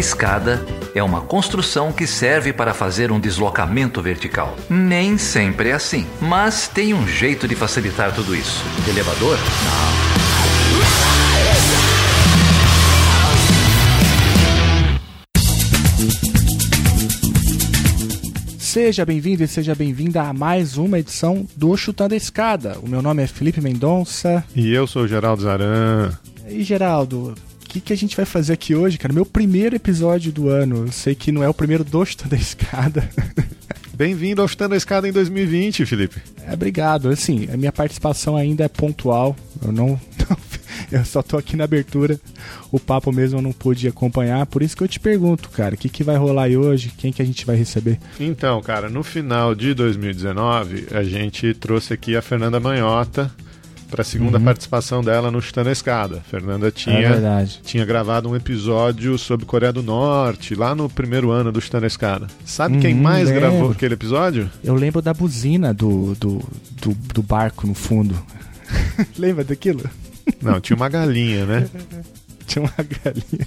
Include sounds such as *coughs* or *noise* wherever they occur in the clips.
escada é uma construção que serve para fazer um deslocamento vertical. Nem sempre é assim, mas tem um jeito de facilitar tudo isso. Elevador? Não. Seja bem-vindo e seja bem-vinda a mais uma edição do Chutando a Escada. O meu nome é Felipe Mendonça. E eu sou o Geraldo Zaran. E Geraldo, que, que a gente vai fazer aqui hoje, cara? Meu primeiro episódio do ano. Eu sei que não é o primeiro do Chutando a Escada. *laughs* Bem-vindo ao Chutando a Escada em 2020, Felipe. É, obrigado. Assim, a minha participação ainda é pontual. Eu não, *laughs* eu só tô aqui na abertura. O papo mesmo eu não pude acompanhar, por isso que eu te pergunto, cara, o que, que vai rolar aí hoje? Quem que a gente vai receber? Então, cara, no final de 2019, a gente trouxe aqui a Fernanda Manhota para a segunda uhum. participação dela no Chutando a Escada. A Fernanda tinha, é tinha gravado um episódio sobre Coreia do Norte, lá no primeiro ano do Chutando a Escada. Sabe uhum, quem mais lembro. gravou aquele episódio? Eu lembro da buzina do, do, do, do barco no fundo. *laughs* Lembra daquilo? Não, tinha uma galinha, né? *laughs* tinha uma galinha.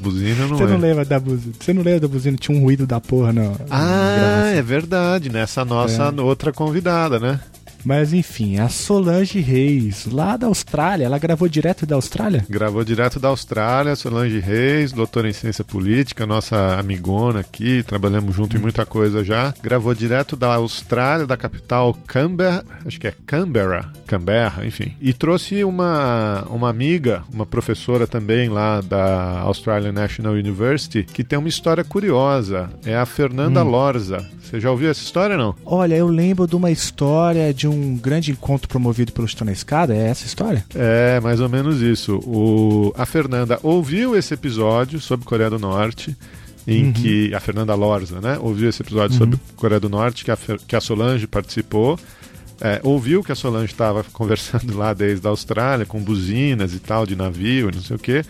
Buzina não Você é. não lembra da buzina? Você não lembra da buzina? Tinha um ruído da porra não. Ah, é verdade, nessa nossa é. outra convidada, né? Mas enfim, a Solange Reis, lá da Austrália, ela gravou direto da Austrália? Gravou direto da Austrália, Solange Reis, doutora em ciência política, nossa amigona aqui, trabalhamos junto hum. em muita coisa já. Gravou direto da Austrália, da capital Canberra, acho que é Canberra, Canberra, enfim. E trouxe uma, uma amiga, uma professora também lá da Australian National University, que tem uma história curiosa. É a Fernanda hum. Lorza. Você já ouviu essa história não? Olha, eu lembro de uma história de um grande encontro promovido pelo Estou na Escada, é essa história? É, mais ou menos isso. O, a Fernanda ouviu esse episódio sobre Coreia do Norte, em uhum. que a Fernanda Lorza, né, ouviu esse episódio uhum. sobre Coreia do Norte, que a, que a Solange participou, é, ouviu que a Solange estava *laughs* conversando lá desde a Austrália, com buzinas e tal, de navio, não sei o quê,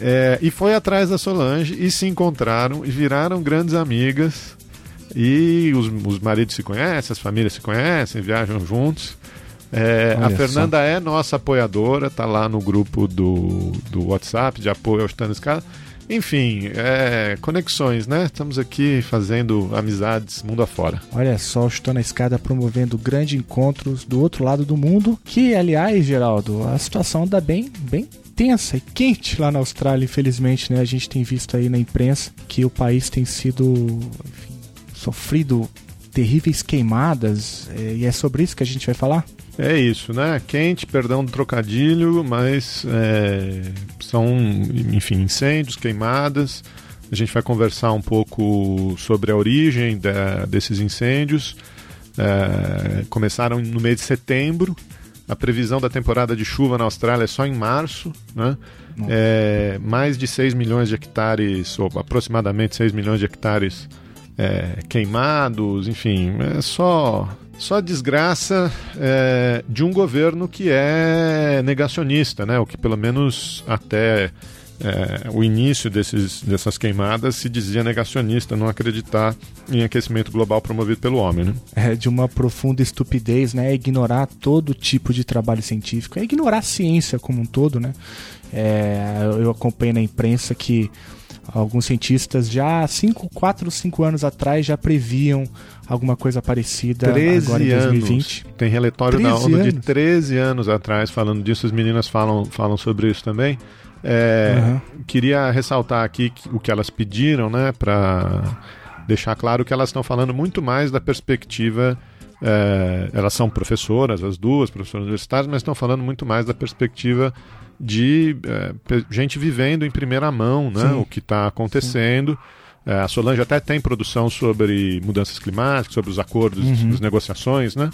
é, e foi atrás da Solange e se encontraram e viraram grandes amigas e os, os maridos se conhecem, as famílias se conhecem, viajam juntos. É, a Fernanda só. é nossa apoiadora, tá lá no grupo do, do WhatsApp de apoio ao Stanley Scala. Enfim, é, conexões, né? Estamos aqui fazendo amizades mundo afora. Olha só, estou na escada promovendo grandes encontros do outro lado do mundo. Que, aliás, Geraldo, a situação anda bem, bem tensa e quente lá na Austrália, infelizmente, né? A gente tem visto aí na imprensa que o país tem sido enfim, sofrido terríveis queimadas, é, e é sobre isso que a gente vai falar? É isso, né? Quente, perdão do trocadilho, mas é, são, enfim, incêndios, queimadas. A gente vai conversar um pouco sobre a origem da, desses incêndios. É, começaram no mês de setembro. A previsão da temporada de chuva na Austrália é só em março, né? É, mais de 6 milhões de hectares, ou aproximadamente 6 milhões de hectares é, queimados, enfim, é só só desgraça é, de um governo que é negacionista, né? O que pelo menos até é, o início desses, dessas queimadas se dizia negacionista, não acreditar em aquecimento global promovido pelo homem. Né? É de uma profunda estupidez, né? Ignorar todo tipo de trabalho científico, é ignorar a ciência como um todo, né? É, eu acompanho na imprensa que Alguns cientistas já 5, 4, 5 anos atrás já previam alguma coisa parecida 13 agora em 2020. Anos. Tem relatório da ONU de 13 anos atrás falando disso, as meninas falam, falam sobre isso também. É, uhum. Queria ressaltar aqui o que elas pediram, né, para deixar claro que elas estão falando muito mais da perspectiva. É, elas são professoras, as duas, professoras universitárias, mas estão falando muito mais da perspectiva de é, gente vivendo em primeira mão né, o que está acontecendo. É, a Solange até tem produção sobre mudanças climáticas, sobre os acordos, uhum. as negociações né,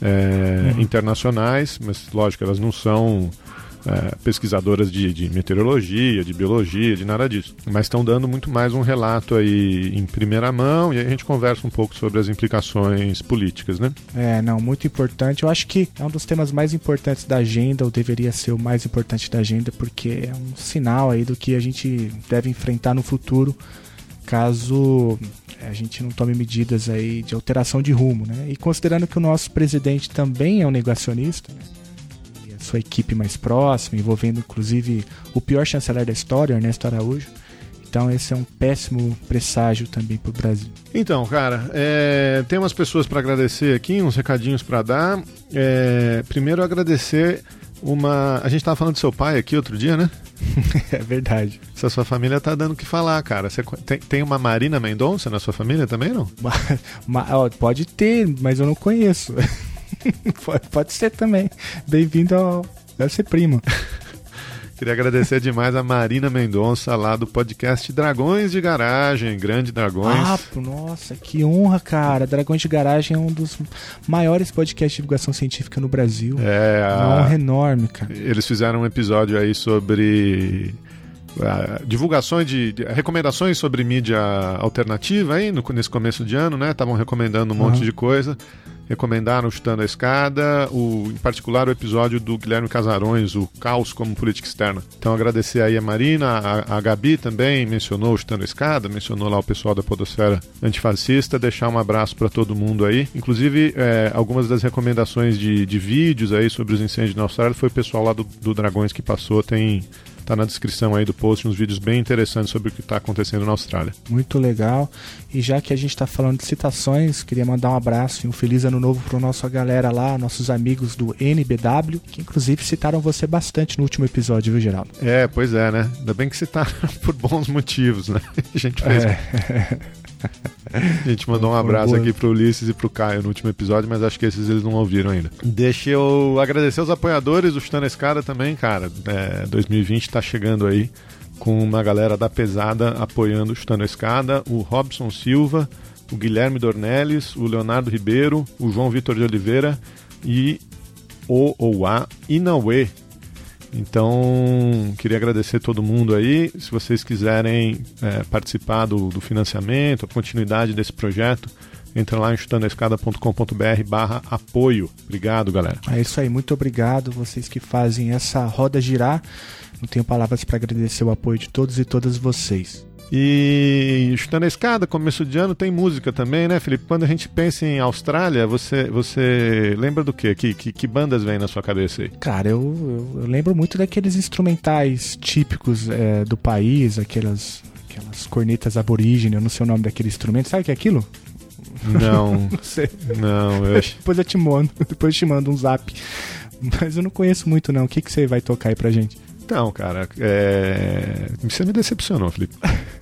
é, uhum. internacionais, mas lógico, elas não são é, pesquisadoras de, de, meteorologia, de biologia, de nada disso. Mas estão dando muito mais um relato aí em primeira mão e aí a gente conversa um pouco sobre as implicações políticas, né? É, não, muito importante. Eu acho que é um dos temas mais importantes da agenda, ou deveria ser o mais importante da agenda, porque é um sinal aí do que a gente deve enfrentar no futuro caso a gente não tome medidas aí de alteração de rumo, né? E considerando que o nosso presidente também é um negacionista, né? Sua equipe mais próxima, envolvendo inclusive o pior chanceler da história, Ernesto Araújo. Então esse é um péssimo presságio também para o Brasil. Então, cara, é, tem umas pessoas para agradecer aqui, uns recadinhos para dar. É, primeiro agradecer uma. A gente estava falando do seu pai aqui outro dia, né? *laughs* é verdade. Essa sua família tá dando o que falar, cara. Você tem, tem uma Marina Mendonça na sua família também, não? *laughs* pode ter, mas eu não conheço. *laughs* *laughs* pode, pode ser também. Bem-vindo ao. Deve ser primo. *laughs* Queria agradecer demais a Marina Mendonça lá do podcast Dragões de Garagem, Grande Dragões. Ah, nossa, que honra, cara. Dragões de Garagem é um dos maiores podcasts de divulgação científica no Brasil. É, a... uma honra enorme, cara. Eles fizeram um episódio aí sobre Uh, divulgações de, de, recomendações sobre mídia alternativa aí no, nesse começo de ano, né? Estavam recomendando um monte de coisa recomendaram Chutando a Escada, o, em particular o episódio do Guilherme Casarões, o Caos como Política Externa. Então agradecer aí a Marina, a, a Gabi também mencionou Chutando a Escada, mencionou lá o pessoal da Podosfera Antifascista, deixar um abraço para todo mundo aí. Inclusive, é, algumas das recomendações de, de vídeos aí sobre os incêndios na Austrália foi o pessoal lá do, do Dragões que passou, tem Tá na descrição aí do post uns vídeos bem interessantes sobre o que está acontecendo na Austrália. Muito legal. E já que a gente está falando de citações, queria mandar um abraço e um feliz ano novo para nossa galera lá, nossos amigos do NBW, que inclusive citaram você bastante no último episódio, viu, Geraldo? É, pois é, né? Ainda bem que citaram *laughs* por bons motivos, né? *laughs* A gente fez. É. *laughs* *laughs* A gente mandou um abraço aqui pro Ulisses e pro Caio no último episódio, mas acho que esses eles não ouviram ainda. Deixa eu agradecer os apoiadores do Chutando a Escada também, cara. É, 2020 tá chegando aí com uma galera da pesada apoiando o Chutando a Escada, o Robson Silva, o Guilherme Dornelles, o Leonardo Ribeiro, o João Vitor de Oliveira e o ou a Inaue então, queria agradecer todo mundo aí. Se vocês quiserem é, participar do, do financiamento, a continuidade desse projeto, entra lá em chutandoescada.com.br barra apoio. Obrigado, galera. É isso aí, muito obrigado vocês que fazem essa roda girar. Não tenho palavras para agradecer o apoio de todos e todas vocês. E chutando a escada, começo de ano, tem música também, né, Felipe? Quando a gente pensa em Austrália, você, você lembra do quê? Que, que, que bandas vêm na sua cabeça aí? Cara, eu, eu, eu lembro muito daqueles instrumentais típicos é, do país, aquelas, aquelas cornetas aborígenes, eu não sei o nome daquele instrumento. Sabe o que é aquilo? Não. *laughs* não sei. Não, eu depois eu te mando, *laughs* depois eu te mando um zap. Mas eu não conheço muito, não. O que, que você vai tocar aí pra gente? Então, cara, é... você me decepcionou, Felipe. *laughs*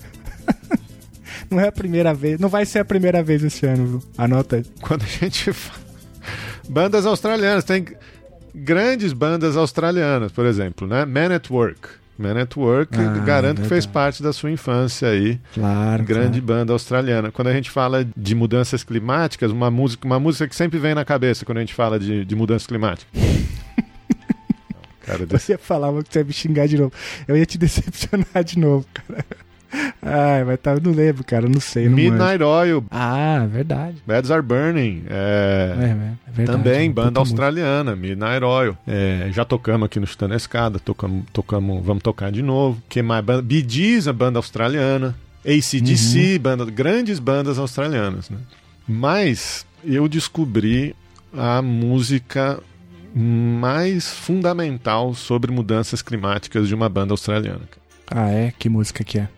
não é a primeira vez. Não vai ser a primeira vez esse ano, viu? Anota aí. Quando a gente *laughs* fala. Bandas australianas, tem grandes bandas australianas, por exemplo, né? Man at Work. Man at Work, ah, garanto que fez parte da sua infância aí. Claro. Grande claro. banda australiana. Quando a gente fala de mudanças climáticas, uma música, uma música que sempre vem na cabeça quando a gente fala de, de mudanças climáticas. *laughs* cara, desse... Eu ia falar que você ia me xingar de novo. Eu ia te *laughs* decepcionar de novo, cara. Ai, mas tá, eu não lembro, cara, não sei. Não Midnight Oil. Ah, verdade. Beds Are Burning. É, é, é verdade. Também, banda australiana, muito. Midnight Oil. É, já tocamos aqui no Chutando a Escada, tocamos, tocamos, vamos tocar de novo. Que mais? Banda, Bee Gees, a banda australiana. ACDC, uhum. banda, grandes bandas australianas, né? Mas eu descobri a música mais fundamental sobre mudanças climáticas de uma banda australiana. Ah, é? Que música que é?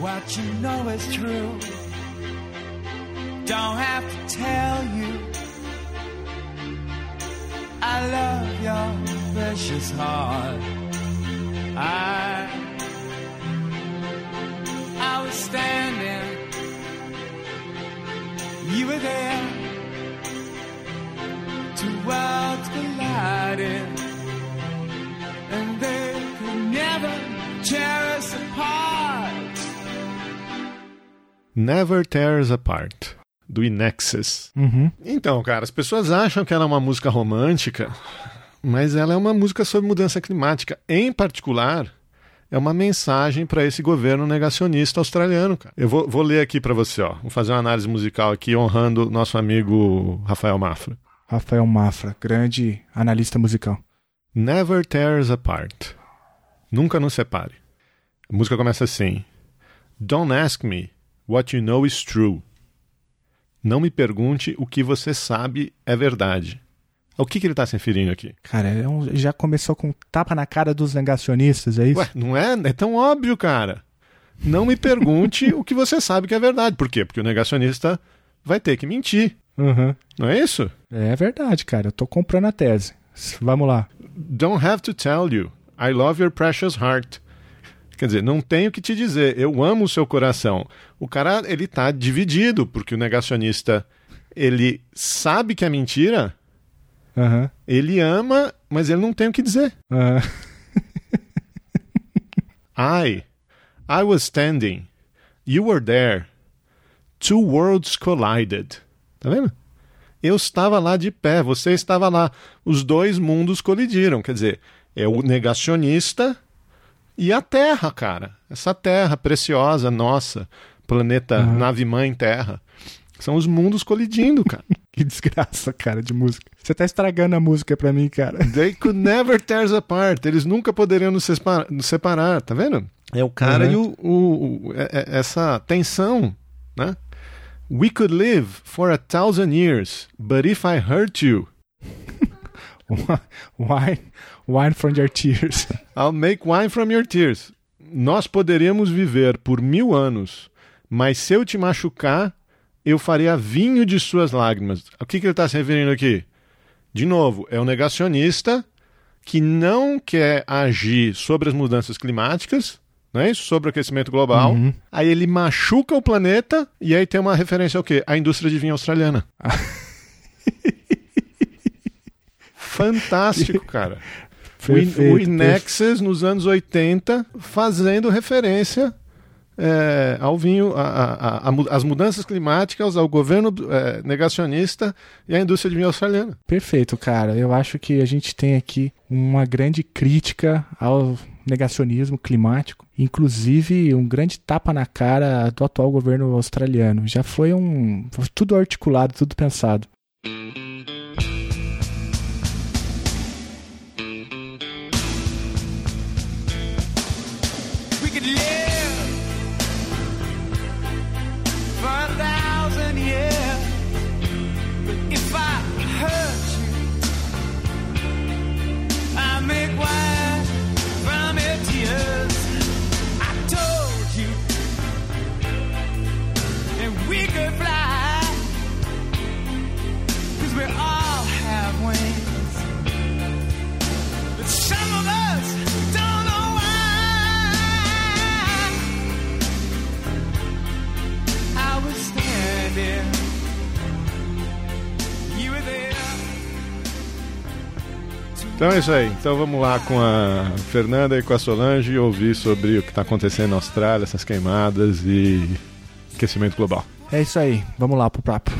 What you know is true. Don't have to tell you. I love your precious heart. I, I was standing, you were there. Two worlds collided, and they could never tear us apart. Never Tears Apart, do Inexus. Uhum. Então, cara, as pessoas acham que ela é uma música romântica, mas ela é uma música sobre mudança climática. Em particular, é uma mensagem para esse governo negacionista australiano, cara. Eu vou, vou ler aqui para você, ó. Vou fazer uma análise musical aqui honrando nosso amigo Rafael Mafra. Rafael Mafra, grande analista musical. Never tears apart. Nunca nos separe. A música começa assim: Don't ask me What you know is true. Não me pergunte o que você sabe é verdade. O que, que ele está se referindo aqui? Cara, é um, já começou com tapa na cara dos negacionistas, é isso? Ué, não é? É tão óbvio, cara. Não me pergunte *laughs* o que você sabe que é verdade. Por quê? Porque o negacionista vai ter que mentir. Uhum. Não é isso? É verdade, cara. Eu tô comprando a tese. Vamos lá. Don't have to tell you. I love your precious heart. Quer dizer, não tenho que te dizer, eu amo o seu coração. O cara, ele tá dividido, porque o negacionista, ele sabe que é mentira, uhum. ele ama, mas ele não tem o que dizer. Uhum. *laughs* I, I was standing, you were there, two worlds collided. Tá vendo? Eu estava lá de pé, você estava lá. Os dois mundos colidiram. Quer dizer, é o negacionista e a Terra, cara. Essa Terra preciosa, nossa, planeta, uhum. nave-mãe Terra. São os mundos colidindo, cara. *laughs* que desgraça, cara, de música. Você tá estragando a música pra mim, cara. *laughs* They could never tear us apart. Eles nunca poderiam nos separar, nos separar tá vendo? É o cara uhum. e o, o, o, é, é, essa tensão, né? We could live for a thousand years, but if I hurt you. *laughs* wine, wine from your tears. *laughs* I'll make wine from your tears. Nós poderíamos viver por mil anos, mas se eu te machucar, eu faria vinho de suas lágrimas. O que, que ele está se referindo aqui? De novo, é o um negacionista que não quer agir sobre as mudanças climáticas, é? Sobre o aquecimento global. Uhum. Aí ele machuca o planeta e aí tem uma referência ao quê? A indústria de vinho australiana. *laughs* Fantástico, *laughs* cara. Perfeito, o Inexes nos anos 80 fazendo referência é, ao vinho, as mudanças climáticas, ao governo é, negacionista e à indústria de vinho australiana. Perfeito, cara. Eu acho que a gente tem aqui uma grande crítica ao negacionismo climático, inclusive um grande tapa na cara do atual governo australiano. Já foi um tudo articulado, tudo pensado. Então é isso aí. Então vamos lá com a Fernanda e com a Solange ouvir sobre o que está acontecendo na Austrália, essas queimadas e aquecimento global. É isso aí. Vamos lá pro papo.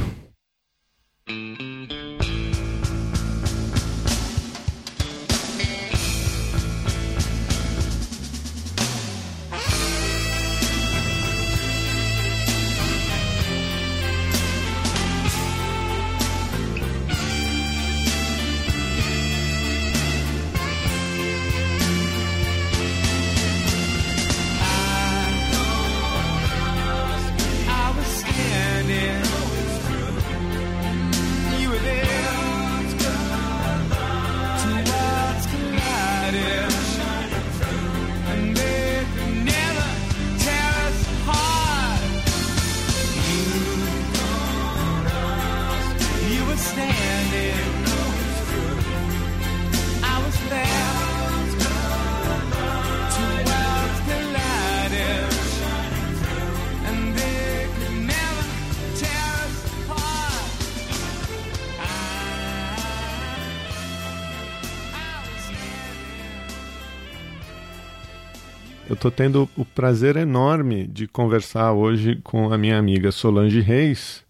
Tendo o prazer enorme de conversar hoje com a minha amiga Solange Reis,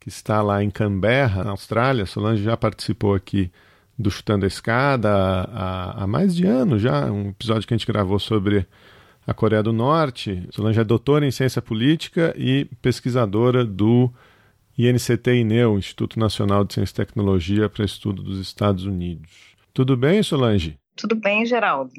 que está lá em Canberra, na Austrália. Solange já participou aqui do Chutando a Escada há, há mais de ano já, um episódio que a gente gravou sobre a Coreia do Norte. Solange é doutora em ciência política e pesquisadora do INCT-INEU, Instituto Nacional de Ciência e Tecnologia para Estudo dos Estados Unidos. Tudo bem, Solange? Tudo bem, Geraldo.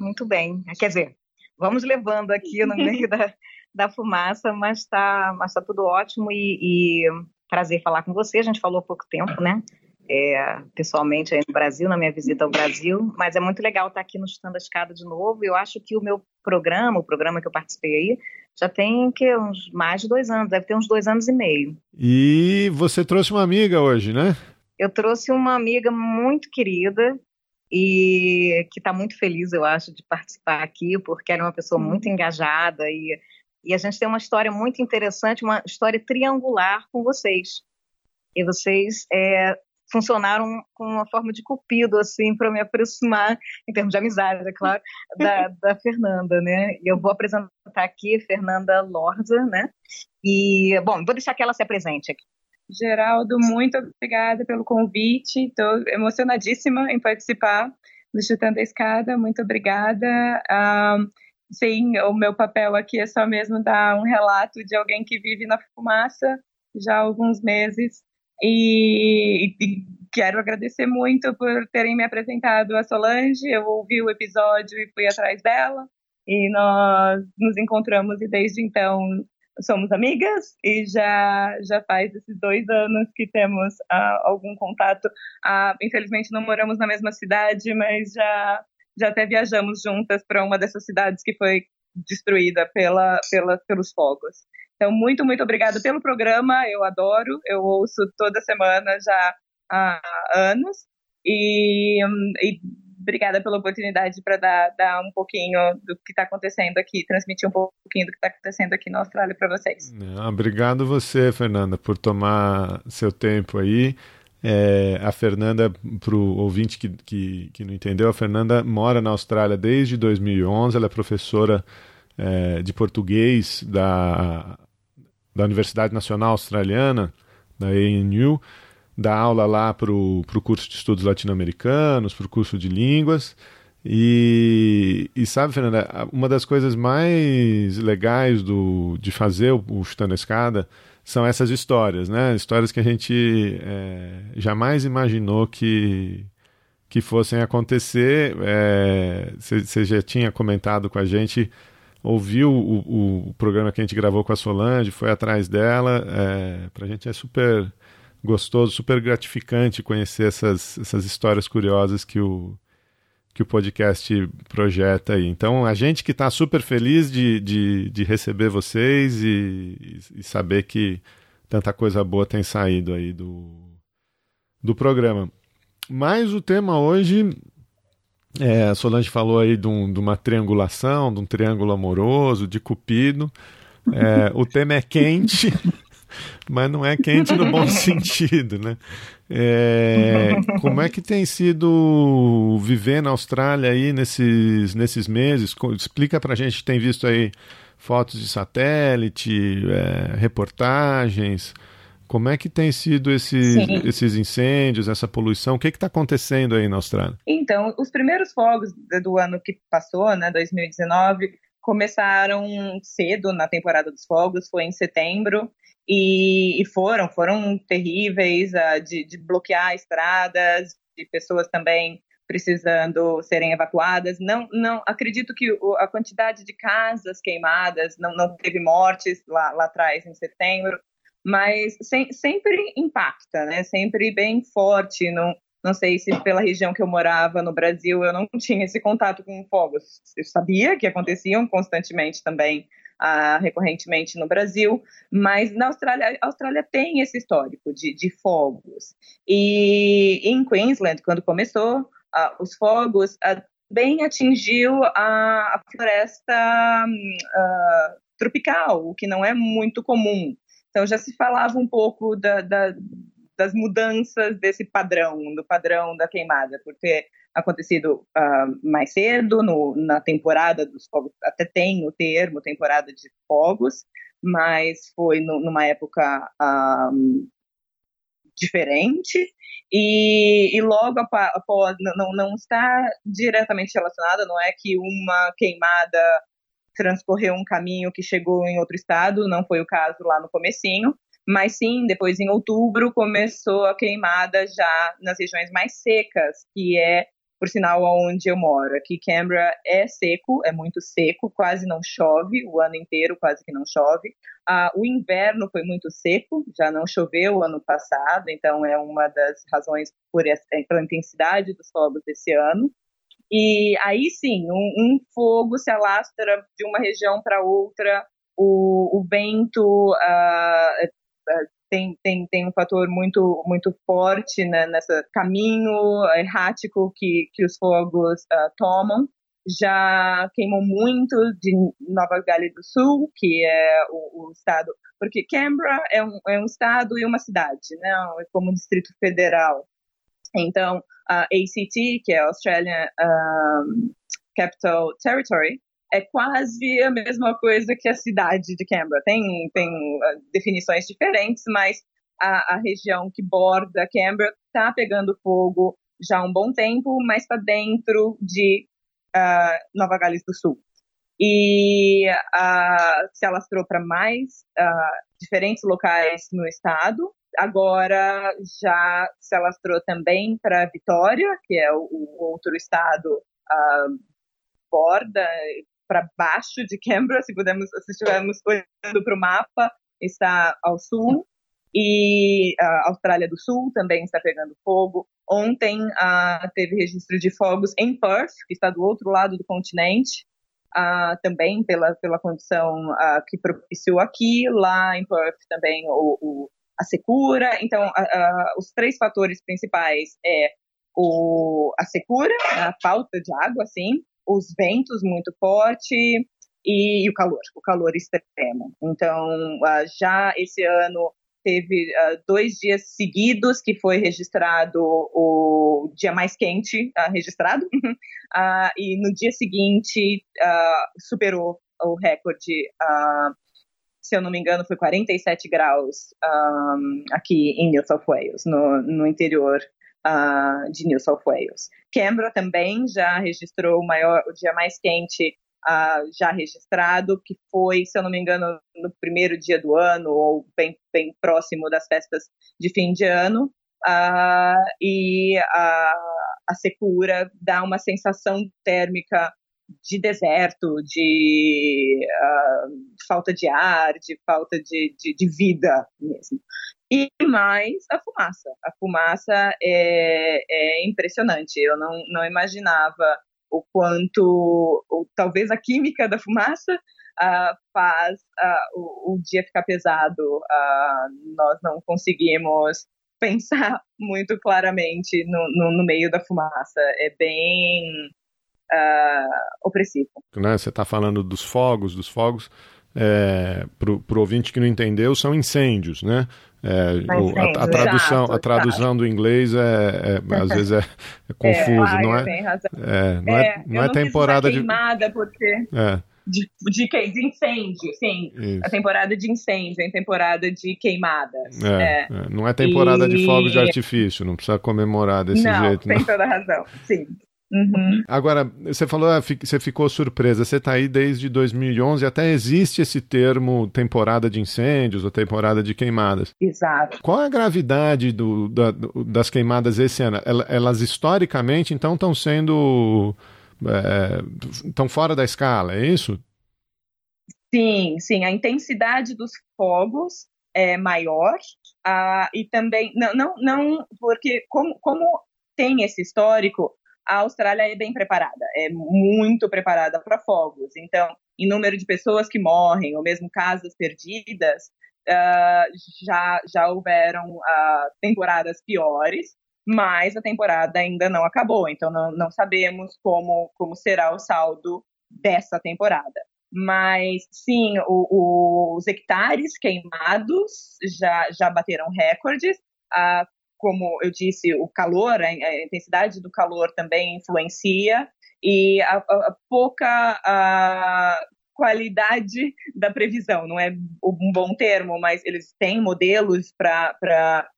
Muito bem. Quer dizer, vamos levando aqui no meio da, da fumaça, mas está mas tá tudo ótimo e, e, prazer falar com você. A gente falou há pouco tempo, né? é, pessoalmente aí no Brasil, na minha visita ao Brasil, mas é muito legal estar aqui no Chutando a Escada de novo. Eu acho que o meu programa, o programa que eu participei aí, já tem que uns mais de dois anos, deve ter uns dois anos e meio. E você trouxe uma amiga hoje, né? Eu trouxe uma amiga muito querida e que está muito feliz, eu acho, de participar aqui, porque era uma pessoa muito engajada e, e a gente tem uma história muito interessante, uma história triangular com vocês. E vocês é, funcionaram como uma forma de cupido, assim, para me aproximar, em termos de amizade, é claro, *laughs* da, da Fernanda, né? E eu vou apresentar aqui Fernanda Lorza, né? E, bom, vou deixar que ela se apresente aqui. Geraldo, muito obrigada pelo convite. Estou emocionadíssima em participar do Chutando a Escada. Muito obrigada. Sim, o meu papel aqui é só mesmo dar um relato de alguém que vive na fumaça já há alguns meses. E, e, quero agradecer muito por terem me apresentado a Solange. Eu ouvi o episódio e fui atrás dela. E nós nos encontramos e desde então somos amigas e já já faz esses dois anos que temos uh, algum contato. Uh, infelizmente não moramos na mesma cidade, mas já já até viajamos juntas para uma dessas cidades que foi destruída pela, pela pelos fogos. Então muito muito obrigada pelo programa. Eu adoro. Eu ouço toda semana já há anos e, e obrigada pela oportunidade para dar, dar um pouquinho do que está acontecendo aqui, transmitir um pouquinho do que está acontecendo aqui na Austrália para vocês. obrigado você, Fernanda, por tomar seu tempo aí. É, a Fernanda, para o ouvinte que, que, que, não entendeu, a Fernanda mora na Austrália desde 2011, ela é professora é, de português da, da Universidade Nacional Australiana, da ANU, dá aula lá para o curso de estudos latino-americanos, para o curso de línguas. E, e, sabe, Fernanda, uma das coisas mais legais do, de fazer o, o Chutando a Escada são essas histórias, né? Histórias que a gente é, jamais imaginou que, que fossem acontecer. Você é, já tinha comentado com a gente, ouviu o, o, o, programa que a gente gravou com a Solange, foi atrás dela. É, Para a gente é super gostoso, super gratificante conhecer essas, essas histórias curiosas que o, que o podcast projeta aí. Então, a gente que está super feliz de, de, de, receber vocês e, e, saber que tanta coisa boa tem saído aí do, do programa. Mas o tema hoje, é, a Solange falou aí de, um, de, uma triangulação, de um triângulo amoroso, de Cupido. É, o tema é quente. *laughs* mas não é quente no bom *laughs* sentido, né? É, como é que tem sido viver na Austrália aí nesses, nesses meses? Explica pra gente, tem visto aí fotos de satélite, é, reportagens. Como é que tem sido esses, esses incêndios, essa poluição? O que está acontecendo aí na Austrália? Então, os primeiros fogos do ano que passou, né, 2019, começaram cedo na temporada dos fogos, foi em setembro, e, e foram, foram terríveis uh, de, de bloquear estradas, de pessoas também precisando serem evacuadas. Não, não acredito que a quantidade de casas queimadas não, não teve mortes lá, lá atrás em setembro, mas sem, sempre impacta, né? Sempre bem forte. Não, não sei se pela região que eu morava no Brasil eu não *laughs* tinha esse contato com fogos. Eu sabia que aconteciam constantemente também uh, recorrentemente no Brasil, mas na Austrália, a Austrália tem esse histórico de, de fogos. E em Queensland, quando começou uh, os fogos, uh, bem atingiu a, a floresta tropical, o que não é muito comum. Então já se falava um pouco da, da das mudanças desse padrão, do padrão da queimada, por ter acontecido uh, mais cedo, no, na temporada dos fogos, até tem o termo temporada de fogos, mas foi no, numa época um, diferente e, e logo após, não, não está diretamente relacionada, não é que uma queimada transcorreu um caminho que chegou em outro estado, não foi o caso lá no comecinho, mas sim, depois em outubro começou a queimada já nas regiões mais secas, que é por sinal, onde eu moro. Aqui, Canberra é seco, é muito seco, quase não chove, o ano inteiro quase que não chove. Ah, o inverno foi muito seco, já não choveu ano passado, então é uma das razões por essa, pela intensidade dos fogos desse ano. E aí sim, um, um fogo se alastra de uma região para outra, o, o vento uh, tem, tem, tem um fator muito, muito forte né, nesse caminho errático que, que os fogos uh, tomam. Já queimou muito de Nova Gales do Sul, que é o, o, estado, porque Canberra é um, é um estado e uma cidade, né, como um distrito federal. Então, a ACT, que é a Australian um, Capital Territory, é quase a mesma coisa que a cidade de Canberra. Tem, tem uh, definições diferentes, mas a, a região que borda Canberra está pegando fogo já há um bom tempo, mas está dentro de uh, Nova Gales do Sul. E uh, se alastrou para mais uh, diferentes locais no estado. Agora já se alastrou também para Vitória, que é o, o outro estado borda para baixo de Canberra, se pudermos, se estivermos olhando para o mapa, está ao sul. E a Austrália do Sul também está pegando fogo. Ontem uh, teve registro de fogos em Perth, que está do outro lado do continente, uh, também pela, pela condição uh, que propiciou aqui. Lá em Perth também o, o a secura. Então, os três fatores principais é o, a secura, a falta de água, assim, os ventos muito fortes e, e, o calor, o calor extremo. Então, uh, já esse ano teve uh, dois dias seguidos que foi registrado o dia mais quente uh, registrado, *laughs* e no dia seguinte superou o recorde se eu não me engano, foi 47 graus um, aqui em New South Wales, no, no interior uh, de New South Wales. Canberra também já registrou o maior, o dia mais quente uh, já registrado, que foi, se eu não me engano, no primeiro dia do ano ou bem, bem próximo das festas de fim de ano. Uh, e a, secura dá uma sensação térmica de deserto, de uh, falta de ar, de falta de, de, de, vida mesmo. E mais a fumaça. A fumaça é, é impressionante. Eu não, não imaginava o quanto, ou talvez a química da fumaça uh, faz uh, o, o, dia ficar pesado. Uh, nós não conseguimos *laughs* pensar muito claramente no, no, no meio da fumaça. É bem opressivo. Né, você está falando dos fogos, dos fogos. É, para o ouvinte que não entendeu, são incêndios, né? É, o, a, a, tradução, exato, a tradução do inglês é, é *laughs* às vezes é, é confuso, é, não é? é? não é, não é temporada de queimada porque de, de, de, incêndio, sim. Isso. A temporada de incêndio, é temporada de queimadas. É, não é temporada e... de fogos de artifício, não precisa comemorar desse não, jeito. Tem não, tem toda razão, sim. Uhum. Agora, você falou, ah, você ficou surpresa. Você está aí desde 2011, até existe esse termo temporada de incêndios ou temporada de queimadas. Exato. Qual a gravidade do, da, das queimadas esse ano? Elas historicamente, então, estão sendo. estão é, fora da escala, é isso? Sim, sim. A intensidade dos fogos é maior uh, e também. Não, não, não porque como, como tem esse histórico, a Austrália é bem preparada, é muito preparada para fogos. Então, em número de pessoas que morrem, ou mesmo casas perdidas, uh, já, já houveram uh, temporadas piores, mas a temporada ainda não acabou, então não, não sabemos como, como será o saldo dessa temporada. Mas sim, o, o, os hectares queimados já, já bateram recordes. Uh, como eu disse, o calor, a, intensidade do calor também influencia e a, a, a pouca a qualidade da previsão. Não é um bom termo, mas eles têm modelos para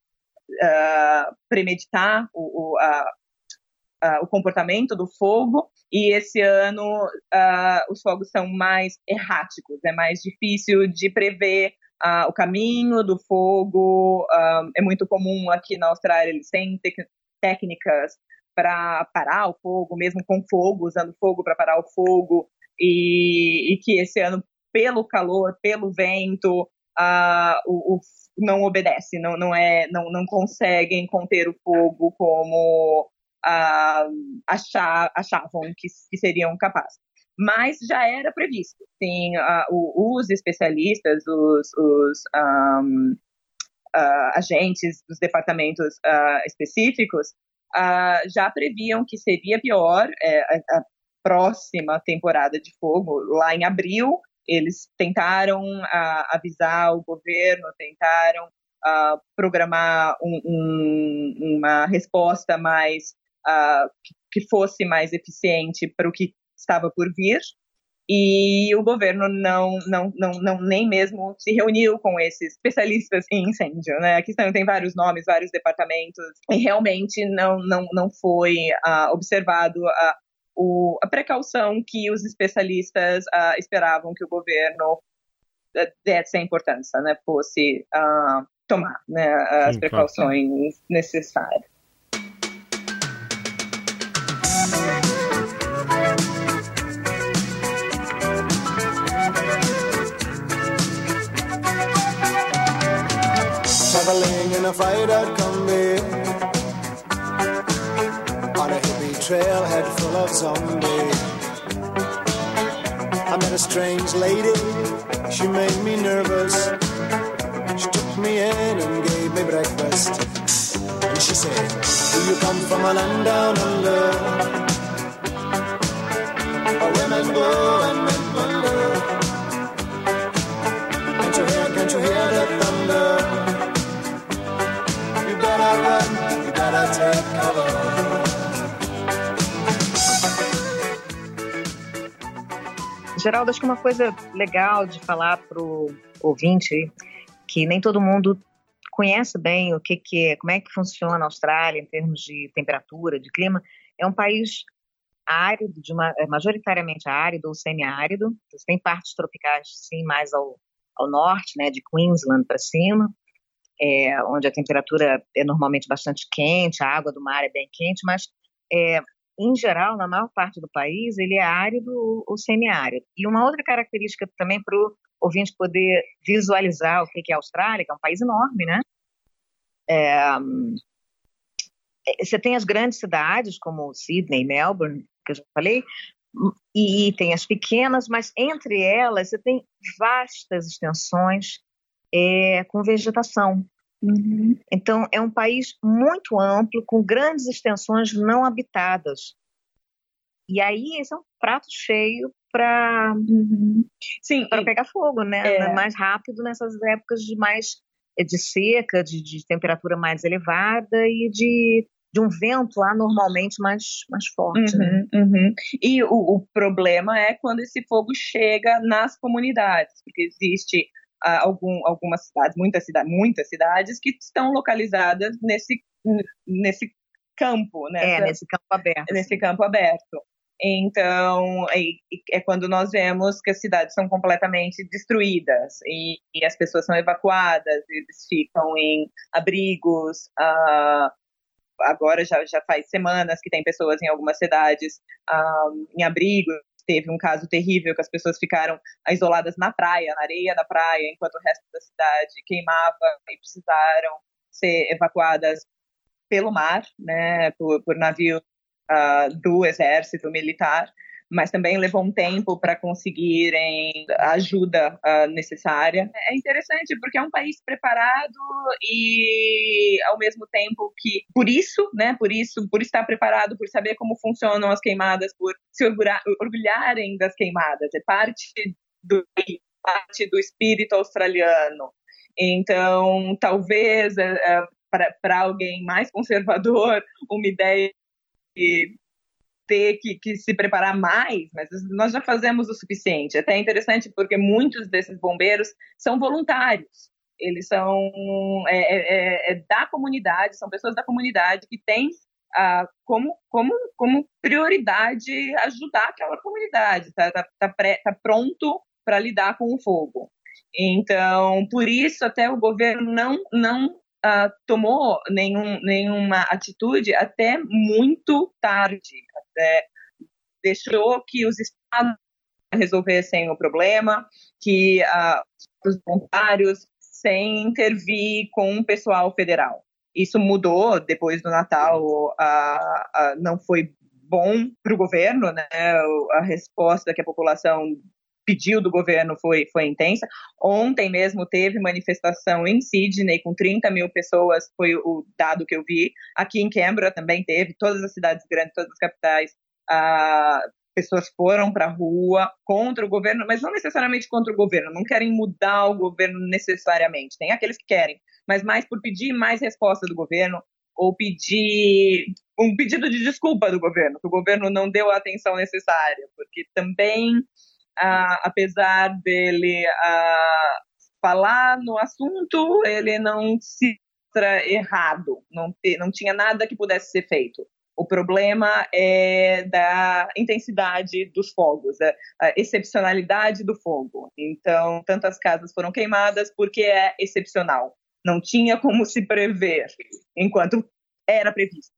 uh, premeditar o, o, a, o comportamento do fogo e esse ano uh, os fogos são mais erráticos, é mais difícil de prever uh, o caminho do fogo. Uh, é muito comum aqui na Austrália, eles têm técnicas para parar o fogo, mesmo com fogo, usando fogo para parar o fogo, e, e, que esse ano, pelo calor, pelo vento, uh, o, o, não obedece, não, não, é, não, não conseguem conter o fogo como achar, achavam que, que seriam capazes mas já era previsto. Sim, uh, os especialistas, os, os um, uh, agentes dos departamentos uh, específicos já previam que seria pior é, a, a, próxima temporada de fogo. Lá em abril, eles tentaram avisar o governo, tentaram programar um, um, uma resposta mais que fosse mais eficiente para o que estava por vir e o governo não, não, não, não nem mesmo se reuniu com esses especialistas em incêndio, né? Aqui tem vários nomes, vários departamentos, e realmente não, não, não foi uh, observado a, o, a precaução que os especialistas uh, esperavam que o governo eh, desse a importância, né? Fosse uh, tomar né, as Sim, precauções claro. necessárias. Traveling in a fight-out combi on a hippie trailhead full of zombies. I met a strange lady, she made me nervous. She took me in and gave me breakfast. And she said, Do you come from a land down under? Where women go Geraldo, acho que uma coisa legal de falar para o ouvinte que nem todo mundo conhece bem o que, que é, como é que funciona a Austrália em termos de temperatura, de clima. É um país árido, de uma, é majoritariamente árido ou semiárido. Tem partes tropicais, sim, mais ao, ao norte, né, de Queensland para cima é, onde a temperatura é normalmente bastante quente, a água do mar é bem quente, mas é, em geral, na maior parte do país, ele é árido ou semiárido. E uma outra característica também para o ouvinte poder visualizar o que é a Austrália, que é um país enorme, né? É, é, você tem as grandes cidades, como Sydney, Melbourne, que eu já falei, e tem as pequenas, mas entre elas você tem vastas extensões é, com vegetação. Uhum. Então, é um país muito amplo, com grandes extensões não habitadas. E aí, esse é um prato cheio para uhum. para pegar fogo, né? É. Mais rápido nessas épocas de mais de seca, de, de temperatura mais elevada e de de um vento anormalmente mais, mais forte. Né? Uhum, né? uhum. E o, o, problema é quando esse fogo chega nas comunidades, porque existe algum, algumas cidades, muitas cidades, muitas cidades que estão localizadas nesse, nesse campo, né? É, nesse campo aberto. Nesse campo aberto. Então, é, é, quando nós vemos que as cidades são completamente destruídas e, e as pessoas são evacuadas, eles ficam em abrigos. Uh, agora já, já faz semanas que tem pessoas em algumas cidades uh, em abrigos teve um caso terrível que as pessoas ficaram isoladas na praia, na areia da praia, enquanto o resto da cidade queimava e precisaram ser evacuadas pelo mar, né, por, por navio uh, do exército militar mas também levou um tempo para conseguirem a ajuda uh, necessária. É interessante porque é um país preparado e ao mesmo tempo que por isso, né, por isso, por estar preparado, por saber como funcionam as queimadas, por se orgulharem das queimadas, é parte do parte do espírito australiano. Então, talvez uh, é, é, para alguém mais conservador, uma ideia de ter que, que, se preparar mais, mas nós já fazemos o suficiente. Até é interessante porque muitos desses bombeiros são voluntários. Eles são é, é, é, é da comunidade, são pessoas da comunidade que têm ah, como, como, como prioridade ajudar aquela comunidade, está tá, tá, tá pronto para lidar com o fogo. Então, por isso até o governo não, não uh, tomou nenhum, nenhuma atitude até muito tarde, até deixou que os estados resolvessem o problema, que uh, os voluntários sem intervir com o pessoal federal. Isso mudou depois do Natal, uh, não foi bom para o governo, né? A resposta que a população pediu do governo foi, foi intensa. Ontem mesmo teve manifestação em Sydney com 30 mil pessoas, foi o dado que eu vi. Aqui em Canberra também teve, todas as cidades grandes, todas as capitais, ah, pessoas foram para a rua contra o governo, mas não necessariamente contra o governo, não querem mudar o governo necessariamente. Tem aqueles que querem, mas mais por pedir mais resposta do governo ou pedir um pedido de desculpa do governo, que o governo não deu a atenção necessária, porque também, ah, apesar dele ah, falar no assunto, ele não se errado, não, não tinha nada que pudesse ser feito. O problema é da intensidade dos fogos, a excepcionalidade do fogo. Então, tantas casas foram queimadas porque é excepcional. Não tinha como se prever, enquanto era previsto.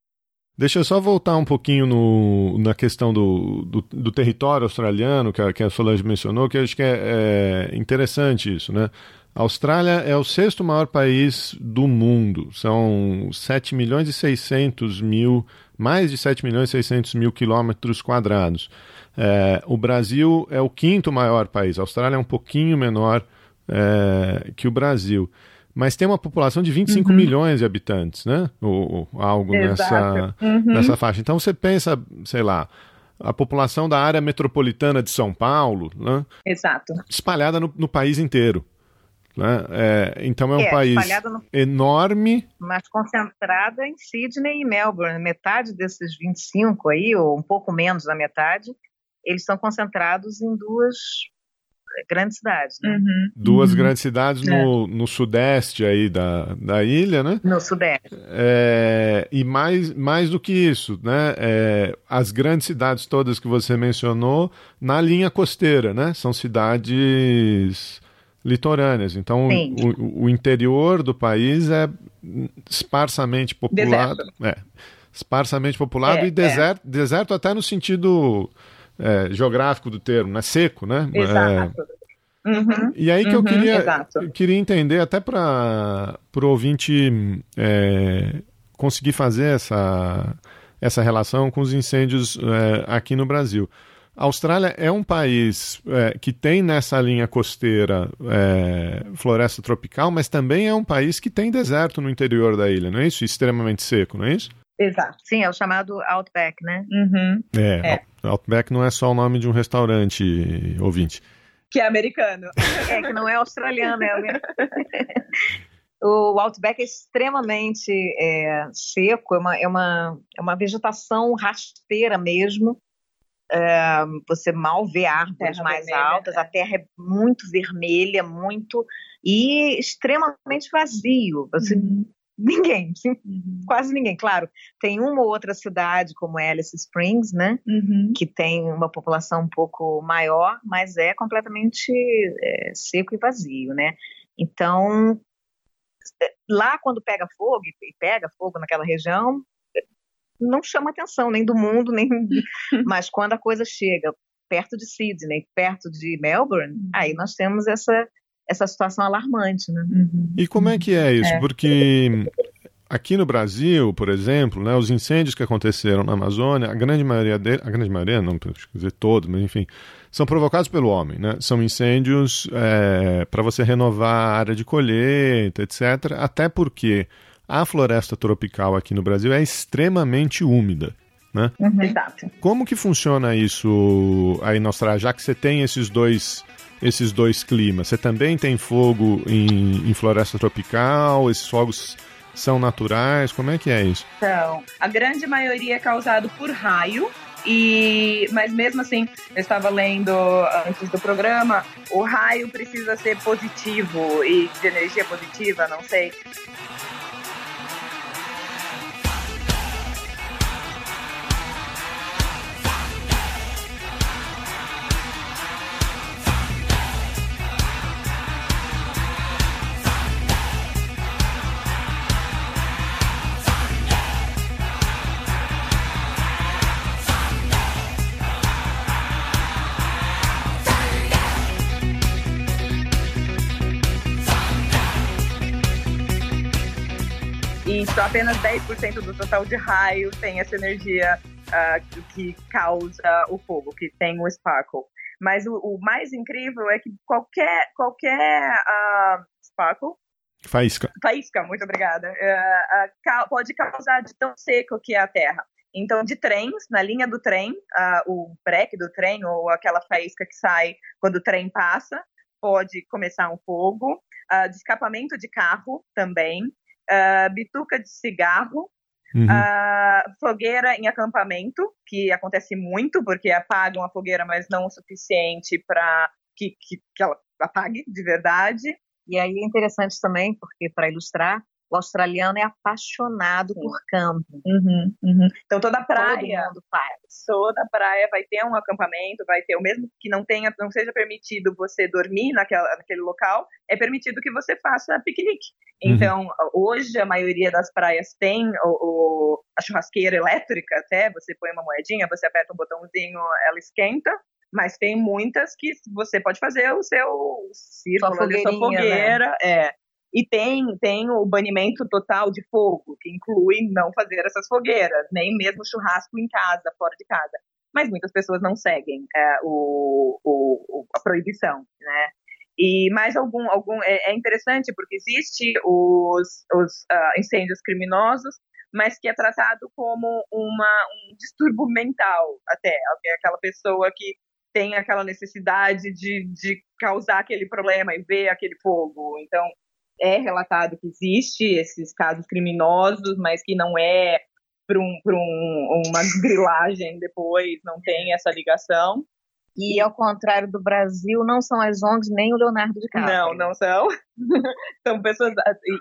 Deixa eu só voltar um pouquinho no, na questão do, do, do território australiano, que a, que a Solange mencionou, que eu acho que é, é interessante isso, né? A Austrália é o sexto maior país do mundo. São 7 milhões e 600 mil, mais de 7 milhões e 600 mil quilômetros quadrados. É, o Brasil é o quinto maior país. A Austrália é um pouquinho menor é, que o Brasil mas tem uma população de 25 uhum. milhões de habitantes, né? Ou, ou algo nessa, uhum. nessa faixa. Então você pensa, sei lá, a população da área metropolitana de São Paulo, né? Exato. espalhada no, no país inteiro. Né? É, então é um é, país no... enorme. Mas concentrada em Sydney e Melbourne. Metade desses 25 aí, ou um pouco menos da metade, eles estão concentrados em duas grandes cidades, né? Uhum. Duas uhum. grandes cidades no, é. no sudeste aí da, da ilha, né? No sudeste. É, e mais, mais do que isso, né? É, as grandes cidades todas que você mencionou na linha costeira, né? São cidades litorâneas. Então, o, o, interior do país é sparsamente populado. Deserto. É, sparsamente populado é, e deserto, é. deserto até no sentido é, geográfico do termo, né? Seco, né? Exato. É... Uhum, e aí que uhum, eu queria, queria entender, até para o ouvinte é, conseguir fazer essa, essa relação com os incêndios é, aqui no Brasil. A Austrália é um país é, que tem nessa linha costeira é, floresta tropical, mas também é um país que tem deserto no interior da ilha, não é isso? Extremamente seco, não é isso? Exato. Sim, é o chamado Outback, né? Uhum. É, é, Outback não é só o nome de um restaurante, ouvinte. Que é americano. É, que não é australiano, é O Outback é extremamente é, seco, é uma, é, uma, é uma vegetação rasteira mesmo. É, você mal vê árvores mais vermelha, altas, é. a terra é muito vermelha, muito. e extremamente vazio. Você uhum ninguém, sim, uhum. quase ninguém. Claro, tem uma ou outra cidade como Alice Springs, né, uhum. que tem uma população um pouco maior, mas é completamente é, seco e vazio, né. Então, é, lá quando pega fogo e pega fogo naquela região, não chama atenção nem do mundo, nem. *laughs* mas quando a coisa chega perto de Sydney, perto de Melbourne, uhum. aí nós temos essa essa situação alarmante, né? Uhum. E como é que é isso? É. Porque aqui no Brasil, por exemplo, né, os incêndios que aconteceram na Amazônia, a grande maioria deles, a grande maioria, não quer dizer todos, mas enfim, são provocados pelo homem, né? São incêndios é, para você renovar a área de colheita, etc. Até porque a floresta tropical aqui no Brasil é extremamente úmida. Né? Uhum. Exato. Como que funciona isso aí na Austrália, já que você tem esses dois esses dois climas? Você também tem fogo em, em floresta tropical? Esses fogos são naturais? Como é que é isso? Então, a grande maioria é causado por raio. E, mas mesmo assim, eu estava lendo antes do programa, o raio precisa ser positivo e de energia positiva, não sei. Então, apenas 10% do total de raio tem essa energia uh, que causa o fogo, que tem o sparkle. Mas o, o mais incrível é que qualquer, qualquer uh, sparkle Faísca. Faísca, muito obrigada. Uh, uh, pode causar de tão seco que é a Terra. Então, de trens, na linha do trem, uh, o breque do trem, ou aquela faísca que sai quando o trem passa, pode começar um fogo. De escapamento de carro também. Uh, bituca de cigarro. Uhum. fogueira em acampamento, que acontece muito, porque apagam a fogueira, mas não o suficiente para que, que, que ela apague de verdade. E aí é interessante também, porque para ilustrar, o australiano é apaixonado Sim. por campo. Uhum, uhum. Então toda praia, Todo faz. toda praia vai ter um acampamento, vai ter o mesmo que não tenha, não seja permitido você dormir naquela, naquele local, é permitido que você faça piquenique. Uhum. Então hoje a maioria das praias tem o, o, a churrasqueira elétrica, até você põe uma moedinha, você aperta um botãozinho, ela esquenta mas tem muitas que você pode fazer o seu círculo, sua, sua fogueira, né? é. E tem, tem o banimento total de fogo, que inclui não fazer essas fogueiras, nem mesmo churrasco em casa, fora de casa. Mas muitas pessoas não seguem é, o, o, a proibição, né? E mais algum, algum é, é interessante porque existe os, os uh, incêndios criminosos, mas que é tratado como uma, um distúrbio mental até, aquela pessoa que tem aquela necessidade de, de causar aquele problema e ver aquele fogo. Então, é relatado que existe esses casos criminosos, mas que não é para um, um, uma *laughs* grilagem depois, não tem essa ligação. E ao contrário do Brasil, não são as ONGs nem o Leonardo DiCaprio. Não, não são. *laughs* são pessoas.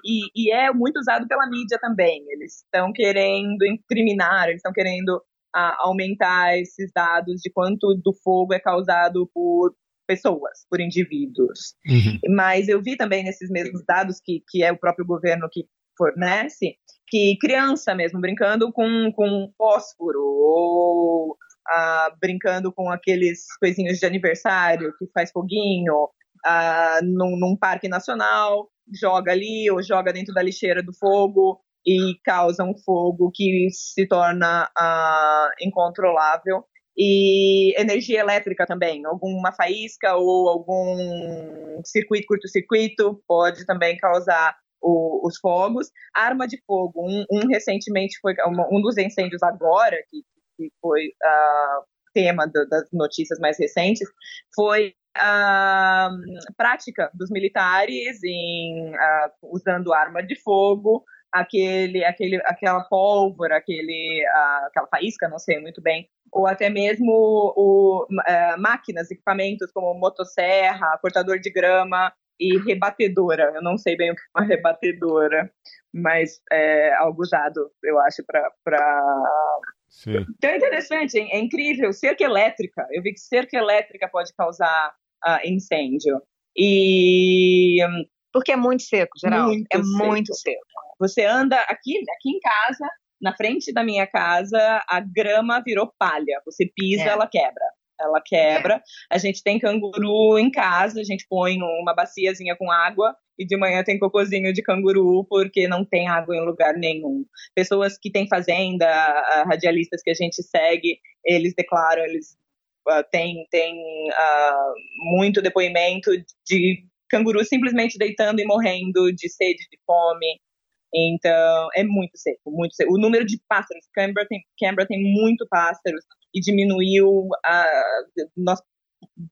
E, e, é muito usado pela mídia também. Eles estão querendo incriminar, eles estão querendo a, aumentar esses dados de quanto do fogo é causado por pessoas, por indivíduos. Uhum. Mas eu vi também nesses mesmos dados que, que é o próprio governo que fornece, que criança mesmo brincando com, com fósforo ou ah, brincando com aqueles coisinhos de aniversário que faz foguinho ah, num, num parque nacional, joga ali ou joga dentro da lixeira do fogo e causa um fogo que se torna uh, incontrolável. E energia elétrica também, alguma faísca ou algum circuito, curto-circuito pode também causar o, os fogos. Arma de fogo, um, um recentemente foi um, um, dos incêndios agora, que, que foi uh, tema do, das notícias mais recentes, foi a prática dos militares em uh, usando arma de fogo aquele, aquele, aquela pólvora, aquele, uh, aquela faísca, não sei muito bem, ou até mesmo o, uh, máquinas, equipamentos como motosserra, cortador de grama e rebatedora. Eu não sei bem o que é uma rebatedora, mas é algo usado, eu acho, para. Então é interessante, é, é incrível. Cerca elétrica, eu vi que cerca elétrica pode causar uh, incêndio. E porque é muito seco, geral. Muito é seco. muito seco. Você anda aqui, aqui em casa, na frente da minha casa, a grama virou palha. Você pisa, é. ela quebra. Ela quebra. É. A gente tem canguru em casa, a gente põe uma baciazinha com água e de manhã tem cocôzinho de canguru porque não tem água em lugar nenhum. Pessoas que têm fazenda, radialistas que a gente segue, eles declaram, eles uh, têm, têm uh, muito depoimento de canguru simplesmente deitando e morrendo de sede, de fome. Então, é muito seco, muito seco. O número de pássaros, Canberra tem, Canberra tem muito pássaros e diminuiu, nós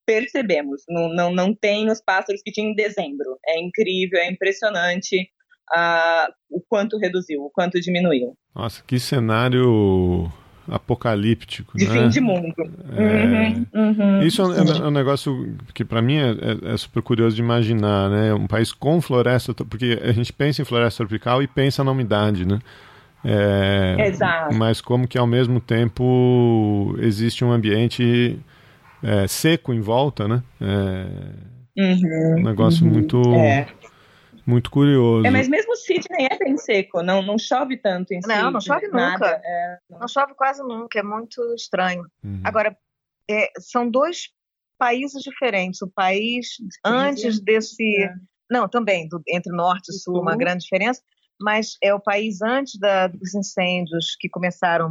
percebemos, não, não, não tem os pássaros que tinha em dezembro. É incrível, é impressionante uh, o quanto reduziu, o quanto diminuiu. Nossa, que cenário apocalíptico. De né? fim de mundo. É... Uhum, uhum, Isso é um, é um, negócio que para mim é, é, é, super curioso de imaginar, né? Um país com floresta, porque a gente pensa em floresta tropical e pensa na umidade, né? É, Exato. Mas como que ao mesmo tempo existe um ambiente é, seco em volta, né? É, uhum, um negócio uhum. muito muito curioso. É, mas mesmo Sydney é bem seco, não, não chove tanto em Não, não chove nunca. É, não. não. chove quase nunca, é muito estranho. Uhum. Agora, é, são dois países diferentes. O país, antes desse. É. Não, também, do, entre norte e sul, sul, uma grande diferença. mas é o país antes da, dos incêndios que começaram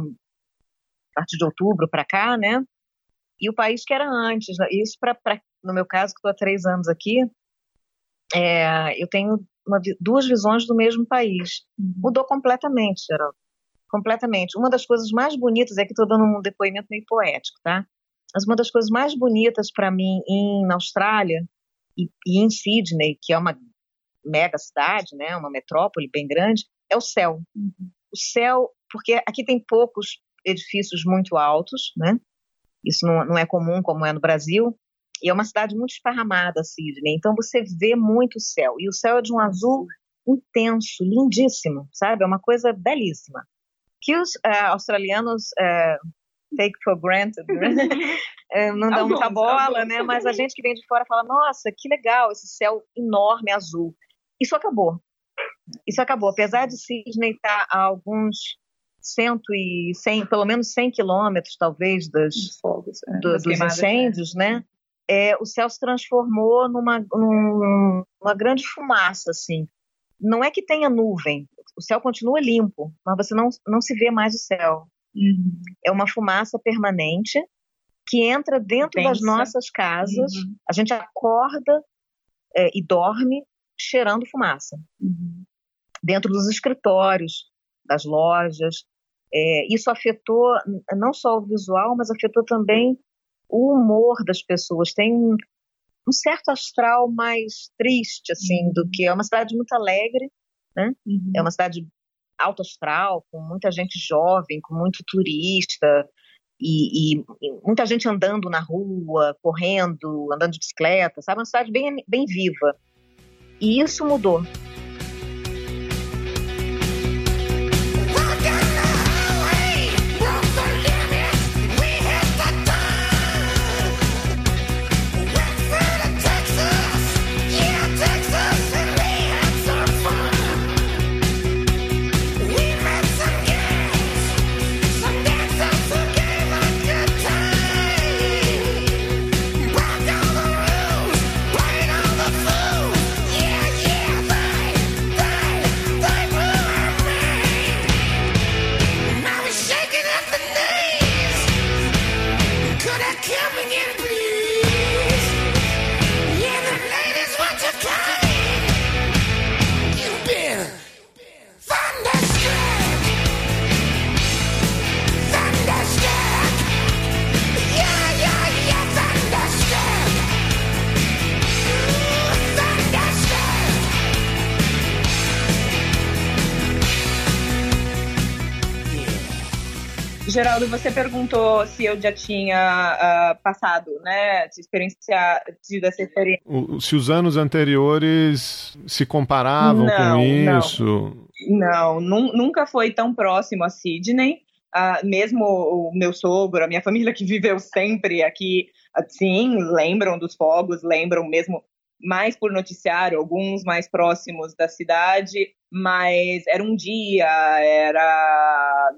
a partir de outubro para cá, né? E o país que era antes. Né? Isso, pra, pra no meu caso, que estou há três anos aqui, é, eu tenho uma, duas visões do mesmo país. Uhum. Mudou completamente, Geraldo. Completamente. Uma das coisas mais bonitas, é que estou dando um depoimento meio poético, tá? Mas uma das coisas mais bonitas para mim em, na Austrália e, e, em Sydney, que é uma mega cidade, né, uma metrópole bem grande, é o céu. Uhum. O céu, porque aqui tem poucos edifícios muito altos, né? Isso não, não é comum como é no Brasil. E é uma cidade muito esparramada, Sydney. Então você vê muito o céu. E o céu é de um azul intenso, lindíssimo, sabe? É uma coisa belíssima. Que os uh, australianos uh, take for granted, né? *laughs* é, não dão muita bola, né? Mas a gente que vem de fora fala: nossa, que legal esse céu enorme azul. Isso acabou. Isso acabou. Apesar de Sydney estar a alguns cento e cem, pelo menos 100 quilômetros, talvez, das, fogos, é, do, dos incêndios, né? É, o céu se transformou numa, numa grande fumaça, assim. Não é que tenha nuvem, o céu continua limpo, mas você não, não se vê mais o céu. Uhum. É uma fumaça permanente que entra dentro Pensa. das nossas casas. Uhum. A gente acorda é, e dorme cheirando fumaça. Uhum. Dentro dos escritórios, das lojas. É, isso afetou não só o visual, mas afetou também o humor das pessoas. Tem um, um certo astral mais triste, assim, uhum. do que é uma cidade muito alegre, né? Uhum. É uma cidade alto astral, com muita gente jovem, com muito turista e, e, e, muita gente andando na rua, correndo, andando de bicicleta, sabe? Uma cidade bem, bem viva. E isso mudou. Geraldo, você perguntou se eu já tinha uh, passado, né, de experienciar, tido essa experiência. O, se os anos anteriores se comparavam não, com isso? Não, não, nunca foi tão próximo a Sydney. Uh, mesmo o meu sogro, a minha família que viveu sempre aqui, sim, lembram dos fogos, lembram mesmo mais por noticiário, alguns mais próximos da cidade, mas era um dia, era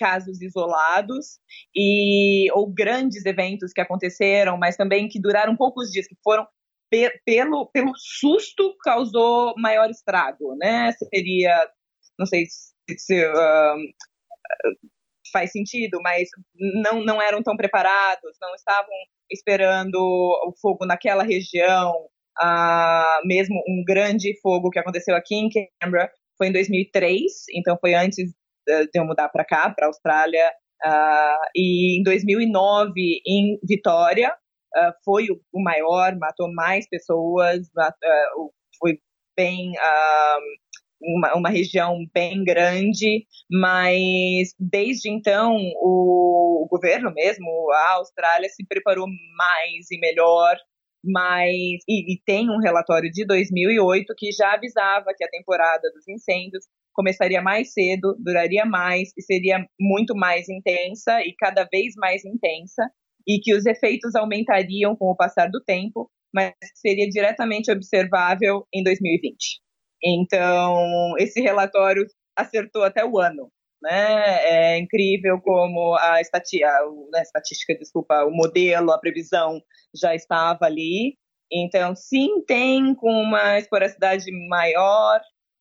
casos isolados e ou grandes eventos que aconteceram, mas também que duraram poucos dias, que foram pe pelo pelo susto causou maior estrago, né? Seria, não sei se, uh, faz sentido, mas não não eram tão preparados, não estavam esperando o fogo naquela região. Uh, mesmo um grande fogo que aconteceu aqui em Canberra foi em 2003, então foi antes de eu mudar para cá, para a Austrália. Uh, e em 2009, em Vitória, uh, foi o, o, maior, matou mais pessoas, uh, foi bem. Uma, uma, região bem grande, mas desde então o, o governo mesmo, a Austrália, se preparou mais e melhor mas e, e, tem um relatório de 2008 que já avisava que a temporada dos incêndios começaria mais cedo, duraria mais e seria muito mais intensa e cada vez mais intensa, e que os efeitos aumentariam com o passar do tempo, mas seria diretamente observável em 2020. Então, esse relatório acertou até o ano. Né? É incrível como a, estatia, a, a né, estatística, desculpa, o modelo, a previsão já estava ali. Então, sim, tem com uma esporosidade maior,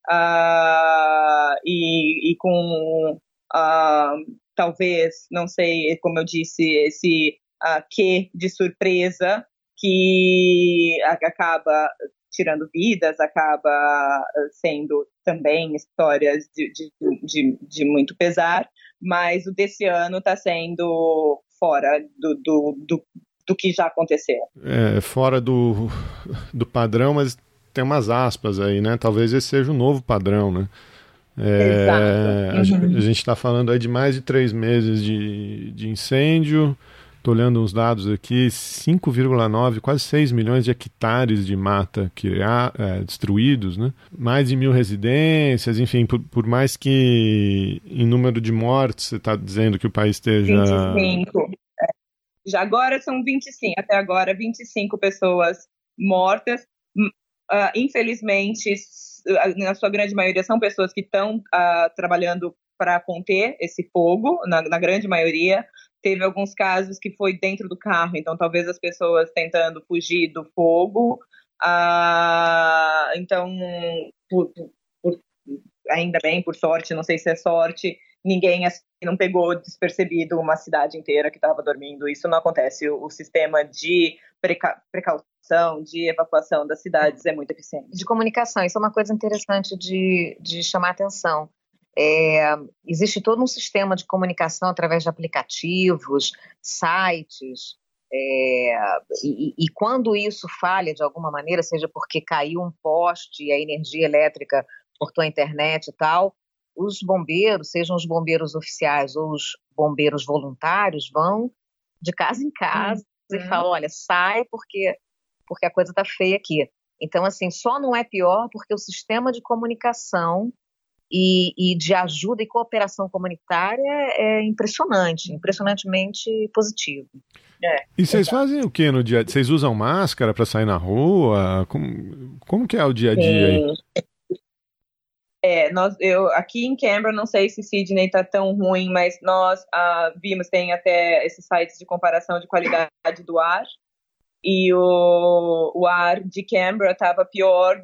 uh, e, e, com uh, talvez, não sei, como eu disse, esse uh, que de surpresa que acaba tirando vidas, acaba sendo também histórias de, de, de, de muito pesar, mas o desse ano está sendo fora do, do, do, do, que já aconteceu. É, fora do, do padrão, mas tem umas aspas aí, né? Talvez esse seja o novo padrão, né? É, Exato. Uhum. A, a gente está falando aí de mais de três meses de, de incêndio. Estou olhando uns dados aqui: 5,9, quase 6 milhões de hectares de mata que há, é, destruídos, né? mais de mil residências, enfim, por, por mais que em número de mortes você está dizendo que o país esteja. 25. É. Já agora são 25, até agora 25 pessoas mortas. Uh, infelizmente, na sua grande maioria, são pessoas que estão uh, trabalhando para conter esse fogo, na, na, grande maioria. Teve alguns casos que foi dentro do carro, então talvez as pessoas tentando fugir do fogo. Uh, então, por, por, ainda bem, por sorte, não sei se é sorte, ninguém assim, não pegou despercebido uma cidade inteira que estava dormindo. Isso não acontece. O, o sistema de preca, precaução, de evacuação das cidades é muito eficiente. De comunicação, isso é uma coisa interessante de, de chamar atenção. É, existe todo um sistema de comunicação através de aplicativos, sites, é, e, e, quando isso falha de alguma maneira, seja porque caiu um poste e a energia elétrica cortou a internet e tal, os bombeiros, sejam os bombeiros oficiais ou os bombeiros voluntários, vão de casa em casa uhum. e falam: olha, sai porque, porque a coisa está feia aqui. Então, assim, só não é pior porque o sistema de comunicação e, e, de ajuda e cooperação comunitária é impressionante, impressionantemente positivo. É, e vocês fazem o que no dia? Vocês usam máscara para sair na rua? Como, como que é o dia a dia aí? É, nós, eu, aqui em Canberra, não sei se Sydney está tão ruim, mas nós uh, vimos, tem até esses sites de comparação de qualidade do ar, e o, o ar de Canberra estava pior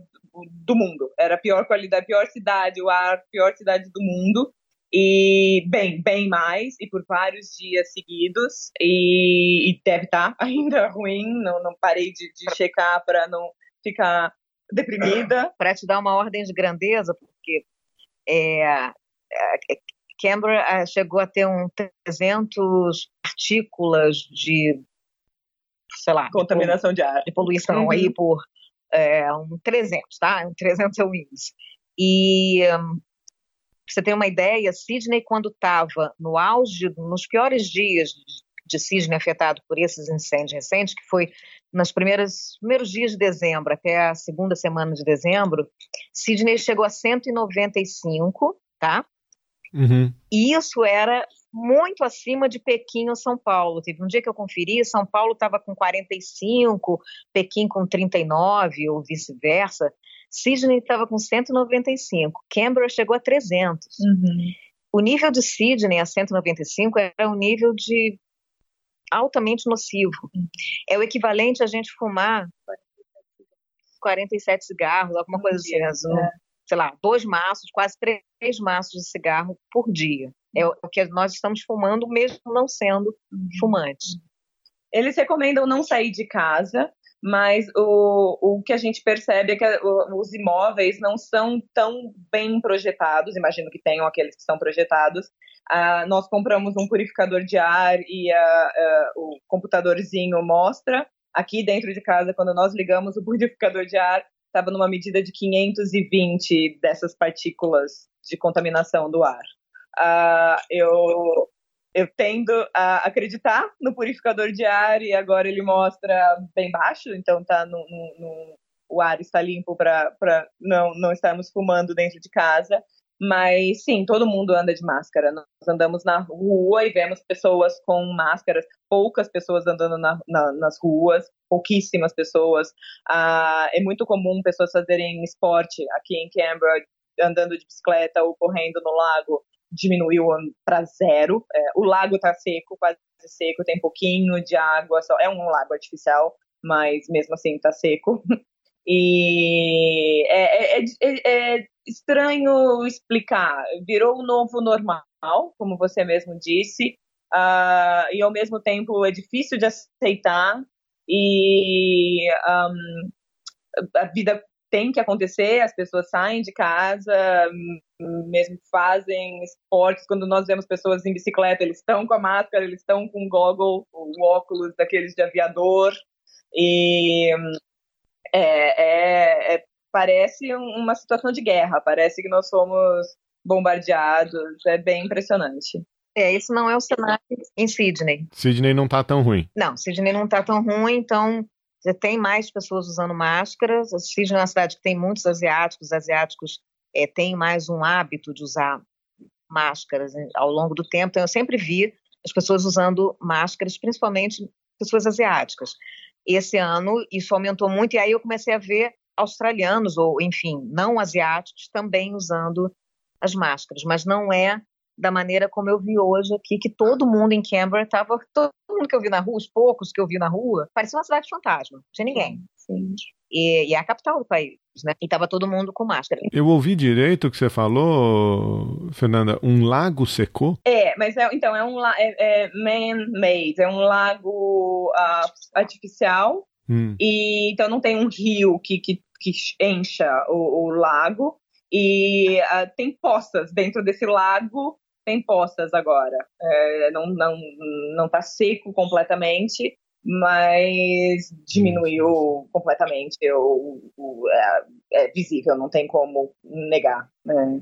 do mundo, era a pior qualidade, pior cidade, o ar, pior cidade do mundo, e bem, bem mais, e por vários dias seguidos, e, e deve estar tá *laughs* ainda ruim, não, não parei de, de checar para não ficar deprimida. *coughs* Para te dar uma ordem de grandeza, porque é, é, Canberra é, chegou a ter um 300 partículas de, sei lá, contaminação de, de ar, de poluição uhum. aí por é, um 300, tá? Um 300 é o índice. E um, você tem uma ideia, Sydney quando estava no auge, nos piores dias de Sydney afetado por esses incêndios recentes, que foi nos primeiros, primeiros dias de dezembro até a segunda semana de dezembro, Sydney chegou a 195, tá? Uhum. E isso era muito acima de Pequim ou São Paulo. Teve um dia que eu conferi, São Paulo estava com 45, Pequim com 39 ou vice-versa. Sydney estava com 195, Canberra chegou a 300. Uhum. O nível de Sydney a 195 era um nível de altamente nocivo. É o equivalente a gente fumar 47 cigarros, alguma coisa assim, é. sei lá, dois maços, quase três maços de cigarro por dia. É o que nós estamos fumando, mesmo não sendo uhum. fumantes. Eles recomendam não sair de casa, mas o, o que a gente percebe é que os imóveis não são tão bem projetados, imagino que tenham aqueles que são projetados. Uh, nós compramos um purificador de ar e uh, uh, o computadorzinho mostra. Aqui dentro de casa, quando nós ligamos o purificador de ar, estava numa medida de 520 dessas partículas de contaminação do ar. Eu eu tendo a acreditar no purificador de ar e agora ele mostra bem baixo, então tá no, no, no o ar está limpo para não, não estarmos fumando dentro de casa. Mas sim, todo mundo anda de máscara. Nós andamos na rua e vemos pessoas com máscaras, poucas pessoas andando na, na, nas ruas, pouquíssimas pessoas. Ah, é muito comum pessoas fazerem esporte aqui em Canberra, andando de bicicleta ou correndo no lago diminuiu para zero. É, o lago está seco, quase seco, tem pouquinho de água, só é um lago artificial, mas mesmo assim está seco. *laughs* E é, é, é, é estranho explicar. Virou um novo normal, como você mesmo disse, uh, e ao mesmo tempo é difícil de aceitar. E um, a vida tem que acontecer, as pessoas saem de casa, mesmo fazem esportes. Quando nós vemos pessoas em bicicleta, eles estão com a máscara, eles estão com o goggle, o óculos daqueles de aviador. E é, é, é, parece uma situação de guerra, parece que nós somos bombardeados, é bem impressionante. É, isso não é o cenário em Sydney. Sydney não está tão ruim. Não, Sydney não está tão ruim, então tem mais pessoas usando máscaras. Sydney é uma cidade que tem muitos asiáticos, os asiáticos é, têm mais um hábito de usar máscaras né, ao longo do tempo. Então, eu sempre vi as pessoas usando máscaras, principalmente pessoas asiáticas. Esse ano isso aumentou muito, e aí eu comecei a ver australianos, ou enfim, não asiáticos, também usando as máscaras, mas não é da maneira como eu vi hoje aqui, que todo mundo em Canberra estava, mundo que eu vi na rua, os poucos que eu vi na rua, parecia uma cidade fantasma, não tinha ninguém. Sim. E, e, é a capital do país, né? E estava todo mundo com máscara. Eu ouvi direito o que você falou, Fernanda, um lago secou? É, mas é, então é um é, é man-made, é um lago uh, artificial, hum. e então não tem um rio que, que, que encha o, o lago, e uh, tem poças dentro desse lago tem poças agora. É, não, não, não tá seco completamente, mas diminuiu completamente. O, o é, é, visível, não tem como negar. Né?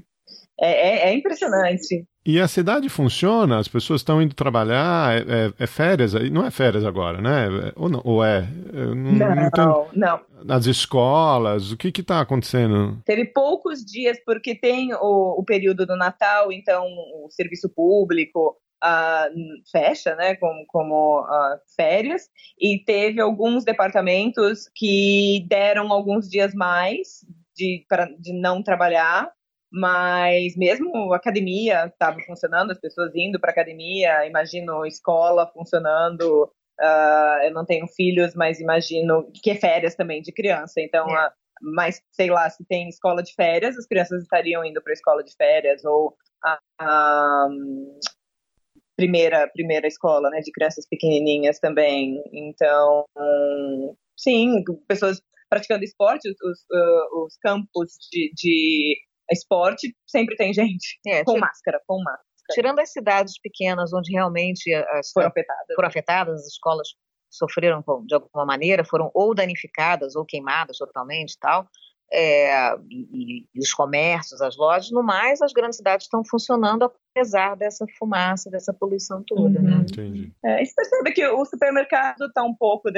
É, é, é, impressionante. E a cidade funciona? As pessoas estão indo trabalhar? É, é, é férias? Não é férias agora, né? Ou, não, ou é? Não, não, não, não. Nas escolas, o que está acontecendo? Teve poucos dias, porque tem o, o período do Natal, então o serviço público, Uh, fecha, né, como, como uh, férias, e teve alguns departamentos que deram alguns dias mais de, pra, de não trabalhar, mas mesmo a academia estava funcionando, as pessoas indo para academia, imagino escola funcionando. Uh, eu não tenho filhos, mas imagino que é férias também de criança. Então, é. uh, mas sei lá, se tem escola de férias, as crianças estariam indo para a escola de férias ou a, a primeira primeira escola, né, de crianças pequenininhas também. Então, sim, pessoas praticando esporte, os, uh, os campos de, de esporte, sempre tem gente *laughs* é, com máscara, com máscara. Tirando as cidades pequenas onde realmente as, foram afetadas, foram afetadas as escolas sofreram de alguma maneira, foram ou danificadas ou queimadas totalmente tal, é, e, e, os comércios, as lojas, no mais, as grandes cidades estão funcionando apesar dessa fumaça, dessa poluição toda, uhum. né? Entendi. É, você percebe que o supermercado está um pouco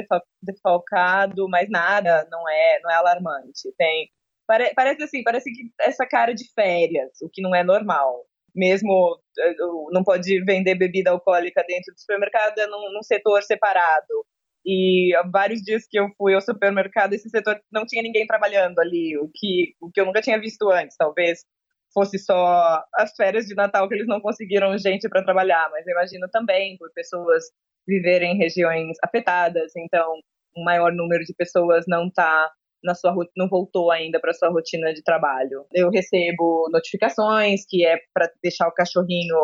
defalcado, mas nada não é, não é alarmante. Tem Pare, parece assim, parece que essa cara de férias, o que não é normal. Mesmo eh, não pode vender bebida alcoólica dentro do supermercado, é num, num setor separado. E vários dias que eu fui ao supermercado, esse setor não tinha ninguém trabalhando ali, o que, o que eu nunca tinha visto antes. Talvez fosse só as férias de Natal que eles não conseguiram gente para trabalhar, mas eu imagino também por pessoas viverem em regiões afetadas, então um maior número de pessoas não está na sua não voltou ainda para sua rotina de trabalho. Eu recebo notificações que é para deixar o cachorrinho,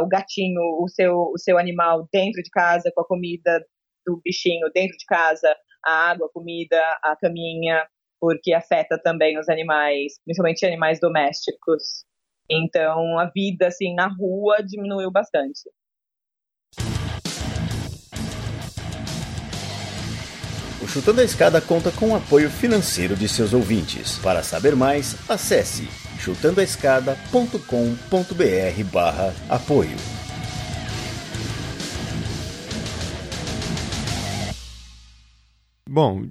o gatinho, o seu, o seu animal dentro de casa com a comida do bichinho dentro de casa, a água, a comida, a caminha, porque afeta também os animais, principalmente animais domésticos. Então, a vida assim na rua diminuiu bastante. Chutando a Escada conta com o apoio financeiro de seus ouvintes. Para saber mais, acesse chutandoaescada.com.br barra apoio. Bom,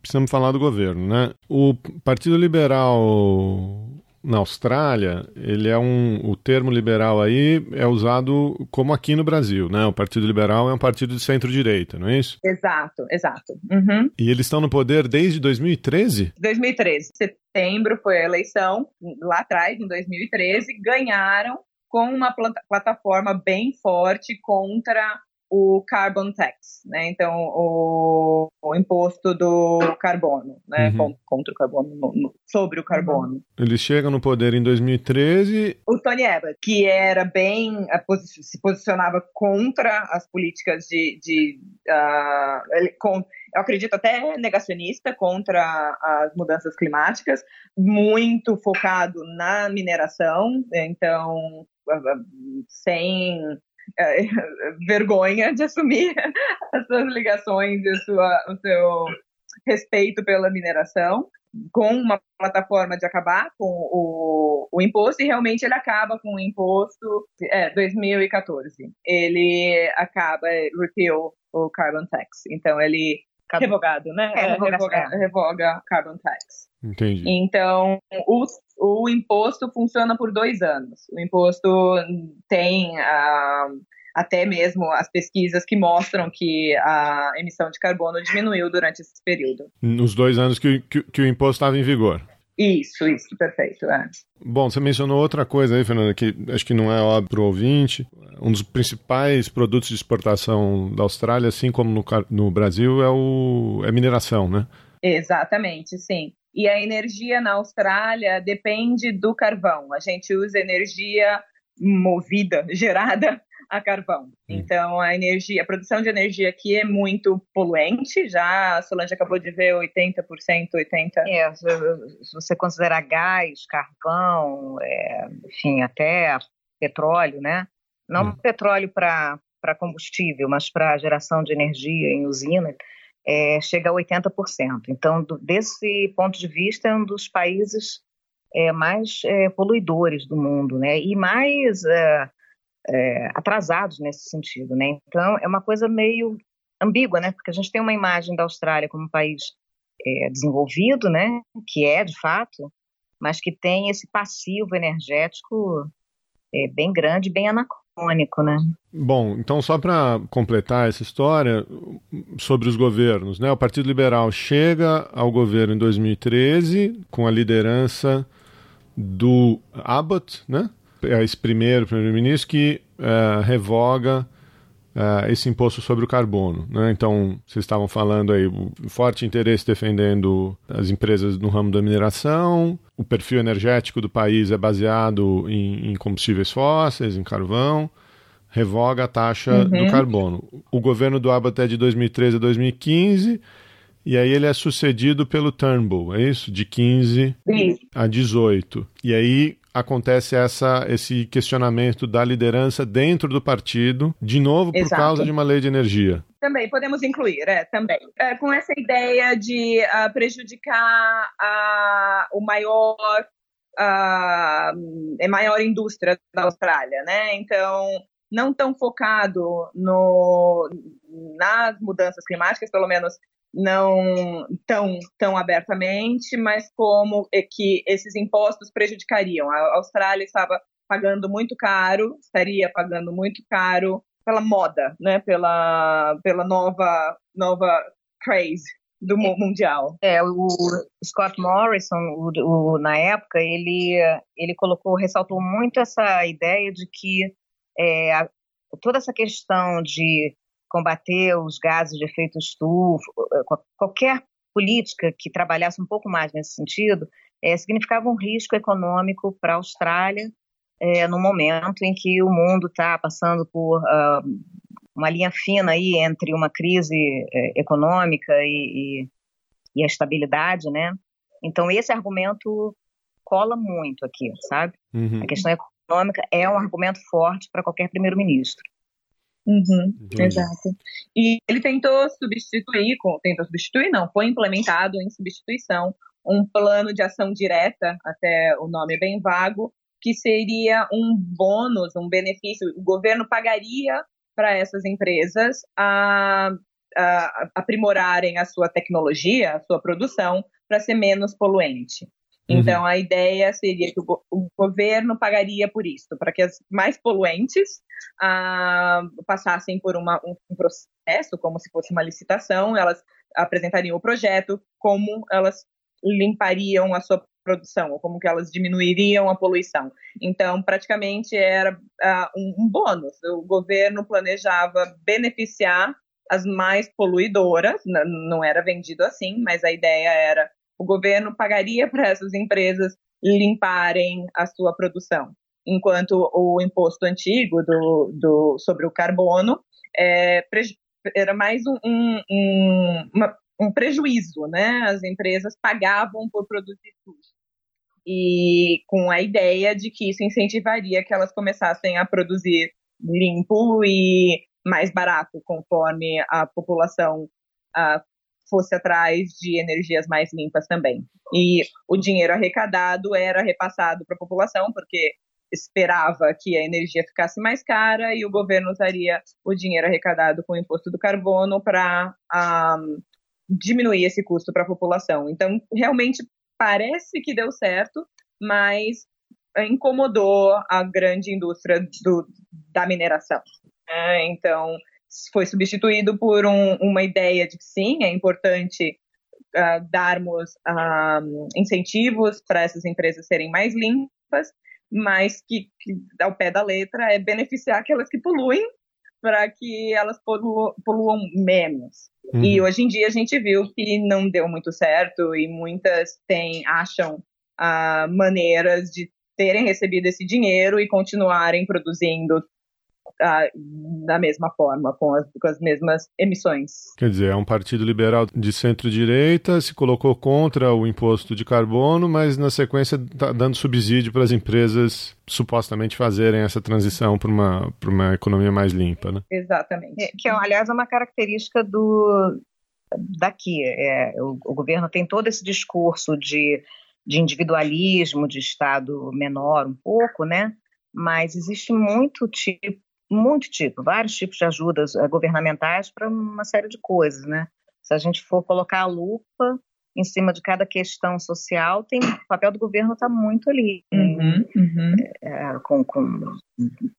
precisamos falar do governo, né? O Partido Liberal na Austrália, ele é um, o termo liberal aí é usado como aqui no Brasil, né? O Partido Liberal é um partido de centro-direita, não é isso? Exato, exato. Uhum. E eles estão no poder desde 2013? 2013. Setembro foi a eleição, lá atrás, em 2013, ganharam com uma plataforma bem forte contra o carbon tax, né? Então o, o imposto do carbono, né? Uhum. Contra o carbono, no, no, sobre o carbono. Ele chega no poder em 2013. O Tony Abbott, que era bem se posicionava contra as políticas de, de uh, com, eu acredito até negacionista contra as mudanças climáticas, muito focado na mineração, então sem *laughs* é, vergonha de assumir *laughs* as suas ligações e sua, o seu respeito pela mineração, com uma plataforma de acabar com o, o imposto, e realmente ele acaba com o imposto é, 2014. Ele acaba, repeal o carbon tax. Então ele revogado, né? É, revoga, é. revoga carbon tax. Entendi. Então, o, o imposto funciona por dois anos. O imposto tem uh, até mesmo as pesquisas que mostram que a emissão de carbono diminuiu durante esse período. Nos dois anos que, que, que o imposto estava em vigor. Isso, isso, perfeito. É. Bom, você mencionou outra coisa aí, Fernanda, que acho que não é óbvio para o ouvinte. Um dos principais produtos de exportação da Austrália, assim como no, no Brasil, é, o, é mineração, né? Exatamente, sim. E a energia na Austrália depende do carvão. A gente usa energia movida, *laughs* gerada a carvão. Então, a energia, a produção de energia aqui é muito poluente, já a Solange acabou de ver 80%, 80%. É, se você considerar gás, carvão, é, enfim, até petróleo, né? Não hum. petróleo para combustível, mas para geração de energia em usina, é, chega a 80%. Então, do, desse ponto de vista, é um dos países é, mais é, poluidores do mundo, né? E mais é, é, atrasados nesse sentido, né? Então é uma coisa meio ambígua, né? Porque a gente tem uma imagem da Austrália como um país é, desenvolvido, né? Que é de fato, mas que tem esse passivo energético bem grande, bem anacrônico, né? Bom, então só para completar essa história sobre os governos, né? O Partido Liberal chega ao governo em 2013 com a liderança do Abbott, né? é esse primeiro primeiro-ministro que é, revoga é, esse imposto sobre o carbono. Né? Então, vocês estavam falando aí, o forte interesse defendendo as empresas no ramo da mineração, o perfil energético do país é baseado em, em combustíveis fósseis, em carvão, revoga a taxa uhum. do carbono. O governo do Abbott é de 2013 a 2015, e aí ele é sucedido pelo Turnbull, é isso? De 15 Sim. a 18. E aí acontece essa, esse questionamento da liderança dentro do partido, de novo por Exato. causa de uma lei de energia. Também podemos incluir, é, também. É, com essa ideia de uh, prejudicar uh, o maior a uh, maior indústria da Austrália, né? Então, não tão focado no, nas mudanças climáticas, pelo menos não tão, tão abertamente, mas como é que esses impostos prejudicariam. A Austrália estava pagando muito caro, estaria pagando muito caro pela moda, né? Pela, pela nova, nova craze do mundial. É, o Scott Morrison, o, o, na época, ele, ele colocou, ressaltou muito essa ideia de que é, a, toda essa questão de combater os gases de efeito estufa, eh, qualquer política que trabalhasse um pouco mais nesse sentido, é, significava um risco econômico para a Austrália é, no momento em que o mundo está passando por uh, uma linha fina aí entre uma crise econômica e, e, e, a estabilidade, né? Então esse argumento cola muito aqui, sabe? Uhum. A questão econômica é um argumento forte para qualquer primeiro-ministro. Uhum, exato. E ele tentou substituir, tentou substituir, não, foi implementado em substituição um plano de ação direta, até o nome é bem vago, que seria um bônus, um benefício. O governo pagaria para essas empresas a, a, aprimorarem a sua tecnologia, a sua produção, para ser menos poluente. Então, uhum. a ideia seria que o, o, governo pagaria por isso, para que as mais poluentes ah, passassem por uma, um, um, processo, como se fosse uma licitação, elas apresentariam o projeto, como elas limpariam a sua produção, ou como que elas diminuiriam a poluição. Então, praticamente era uh, um, um bônus. O governo planejava beneficiar as mais poluidoras, não era vendido assim, mas a ideia era o governo pagaria para essas empresas limparem a sua produção, enquanto o imposto antigo do, do sobre o carbono é, era mais um, um, uma, um prejuízo, né? As empresas pagavam por produzir sujo. E com a ideia de que isso incentivaria que elas começassem a produzir limpo e mais barato, conforme a população uh, fosse atrás de energias mais limpas também. E o dinheiro arrecadado era repassado para a população, porque esperava que a energia ficasse mais cara e o governo usaria o dinheiro arrecadado com o imposto do carbono para um, diminuir esse custo para a população. Então, realmente parece que deu certo, mas incomodou a grande indústria do, da mineração. É, então, foi substituído por um, uma ideia de que sim, é importante uh, darmos uh, incentivos para essas empresas serem mais limpas, mas que, que, ao pé da letra é beneficiar aquelas que poluem para que elas poluam, poluam menos. Uhum. E hoje em dia a gente viu que não deu muito certo e muitas têm, acham uh, maneiras de terem recebido esse dinheiro e continuarem produzindo da mesma forma, com as, com as mesmas emissões. Quer dizer, é um partido liberal de centro-direita, se colocou contra o imposto de carbono, mas na sequência está dando subsídio para as empresas supostamente fazerem essa transição para uma, uma economia mais limpa, né? Exatamente. É, que, aliás, é uma característica do daqui. É, o, o governo tem todo esse discurso de, de individualismo, de Estado menor um pouco, né? mas existe muito tipo muito tipo, vários tipos de ajudas uh, governamentais para uma série de coisas, né? Se a gente for colocar a lupa em cima de cada questão social, tem o papel do governo está muito ali, uhum, uhum. É, com, com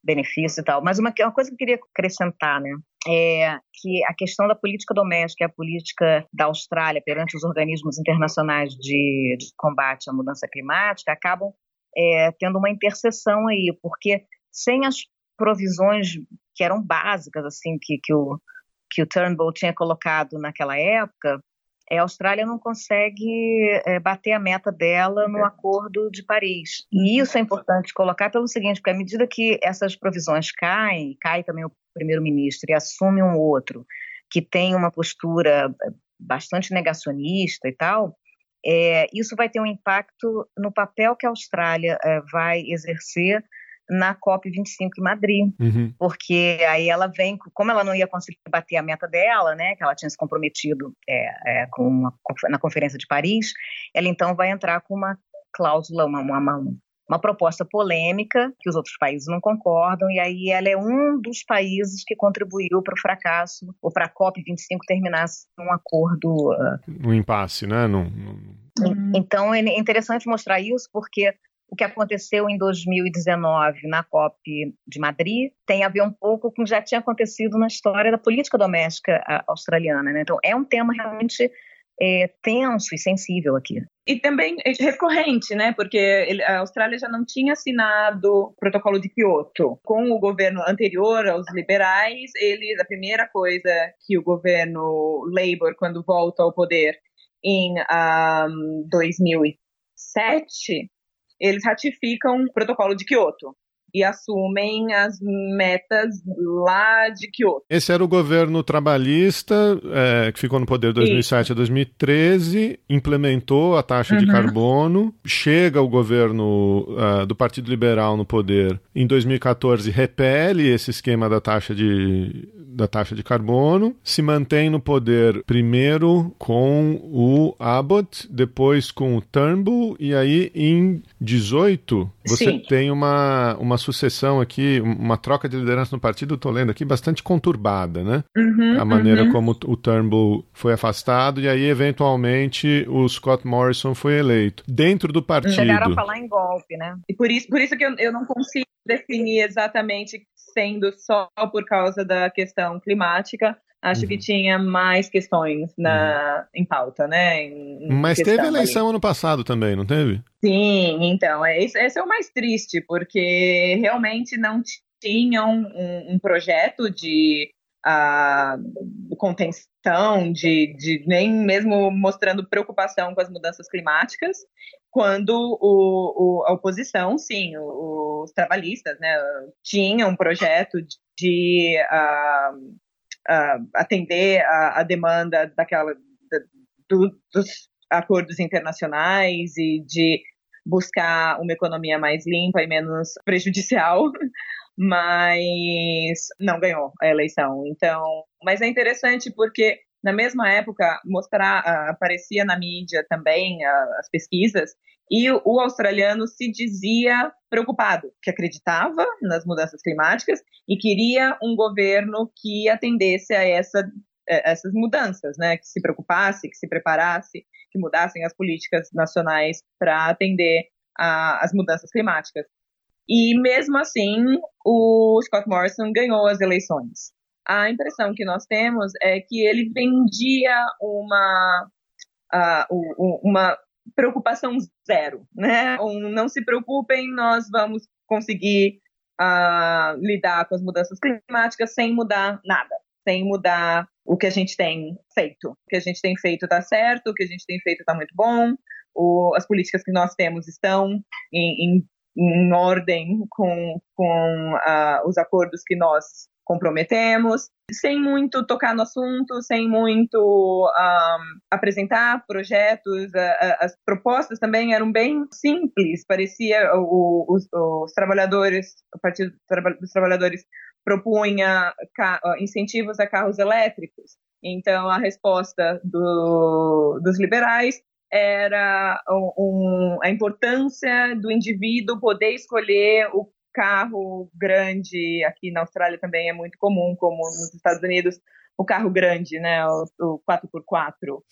benefício e tal. Mas uma, uma coisa que eu queria acrescentar, né? É que a questão da política doméstica e a política da Austrália perante os organismos internacionais de, de combate à mudança climática acabam é, tendo uma interseção aí, porque sem as provisões que eram básicas, assim, que, que, o, que o Turnbull tinha colocado naquela época, é, a Austrália não consegue é, bater a meta dela no Acordo de Paris. E isso é importante colocar pelo seguinte, porque à medida que essas provisões caem, cai também o primeiro-ministro e assume um outro que tem uma postura é, bastante negacionista e tal, é, isso vai ter um impacto no papel que a Austrália é, vai exercer na COP25 em Madrid, uhum. porque aí ela vem, como ela não ia conseguir bater a meta dela, né, que ela tinha se comprometido é, é, com uma, na Conferência de Paris, ela então vai entrar com uma cláusula, uma, uma, uma proposta polêmica que os outros países não concordam, e aí ela é um dos países que contribuiu para o fracasso, ou para a COP25 terminasse um acordo. Uh... Um impasse, né? Num, num... Então é interessante mostrar isso, porque o que aconteceu em 2019 na COP de Madrid tem a ver um pouco com o que já tinha acontecido na história da política doméstica australiana. Né? Então, é um tema realmente é, tenso e sensível aqui. E também é recorrente, né? Porque a Austrália já não tinha assinado o protocolo de Kyoto. Com o governo anterior aos liberais, eles, a primeira coisa que o governo Labour, quando volta ao poder em um, 2007, eles ratificam o protocolo de Kyoto e assumem as metas lá de Kyoto. Esse era o governo trabalhista é, que ficou no poder de 2007 Isso. a 2013, implementou a taxa uhum. de carbono, chega o governo uh, do Partido Liberal no poder em 2014, repele esse esquema da taxa de da taxa de carbono, se mantém no poder primeiro com o Abbott, depois com o Turnbull, e aí em 18 você Sim. tem uma, uma sucessão aqui, uma troca de liderança no partido, estou lendo aqui, bastante conturbada, né? Uhum, a maneira uhum. como o Turnbull foi afastado, e aí eventualmente o Scott Morrison foi eleito. Dentro do partido. Chegaram a falar em golpe, né? E por isso, por isso que eu, eu não consigo definir exatamente sendo só por causa da questão climática, acho uhum. que tinha mais questões na, uhum. em pauta, né? Em, Mas teve eleição ali. ano passado também, não teve? Sim, então, é, esse, esse, é o mais triste, porque realmente não tinham um, um projeto de uh, contenção, de, de nem mesmo mostrando preocupação com as mudanças climáticas, quando o, o, a oposição, sim, os trabalhistas, né, tinham um projeto de uh, uh, atender a, a, demanda daquela da, do, dos acordos internacionais e de buscar uma economia mais limpa e menos prejudicial, *laughs* mas não ganhou a eleição. Então, mas é interessante porque na mesma época mostrar uh, aparecia na mídia também uh, as pesquisas e o, o, australiano se dizia preocupado, que acreditava nas mudanças climáticas e queria um governo que atendesse a essa, eh, essas mudanças, né? Que se preocupasse, que se preparasse, que mudassem as políticas nacionais para atender as mudanças climáticas. E mesmo assim, o Scott Morrison ganhou as eleições. A impressão que nós temos é que ele vendia uma, uh, uma preocupação zero, né? Um, não se preocupem, nós vamos conseguir uh, lidar com as mudanças climáticas sem mudar nada, sem mudar o que a gente tem feito. O que a gente tem feito está certo, o que a gente tem feito está muito bom, o, as políticas que nós temos estão em, em, em ordem com, com uh, os acordos que nós comprometemos, sem muito tocar no assunto, sem muito um, apresentar projetos. as propostas também eram bem simples, parecia o, os, os, trabalhadores, o Partido dos Trabalhadores propunha incentivos a carros elétricos. Então, a resposta do, dos liberais era um, a importância do indivíduo poder escolher o carro grande, aqui na Austrália também é muito comum, como nos Estados Unidos, o carro grande, né, o, o 4x4,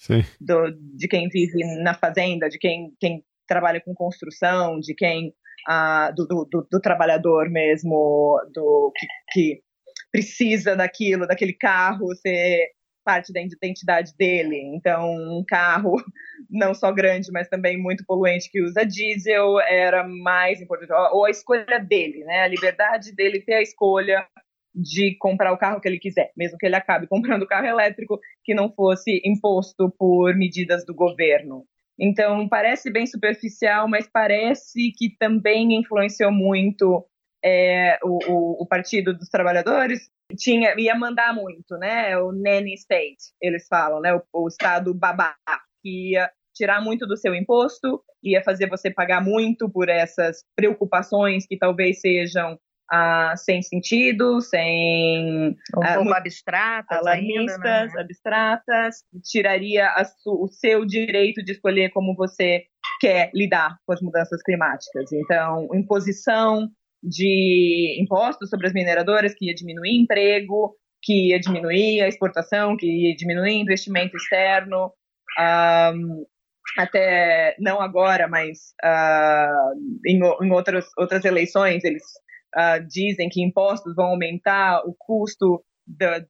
do, de quem vive na fazenda, de quem, quem trabalha com construção, de quem, ah, do, do, do, trabalhador mesmo, do que, que precisa daquilo, daquele carro ser parte da identidade dele. Então, um carro *laughs* não só grande, mas também muito poluente que usa diesel era mais importante, ou a escolha dele, né? A liberdade dele ter a escolha de comprar o carro que ele quiser, mesmo que ele acabe *laughs* comprando o carro elétrico que não fosse imposto por medidas do governo. Então, parece bem superficial, mas parece que também influenciou muito é, o, o, o, Partido dos Trabalhadores, tinha ia mandar muito, né? O nanny state, eles falam, né? O, o estado babá, que ia tirar muito do seu imposto, ia fazer você pagar muito por essas preocupações que talvez sejam ah, sem sentido, sem um ah, pouco abstratas, alarmistas, né? abstratas, tiraria o seu direito de escolher como você quer lidar com as mudanças climáticas. Então, imposição de impostos sobre as mineradoras, que ia diminuir emprego, que ia diminuir a exportação, que ia diminuir investimento externo. Um, até não agora, mas uh, em, em outras, outras eleições, eles uh, dizem que impostos vão aumentar o custo do,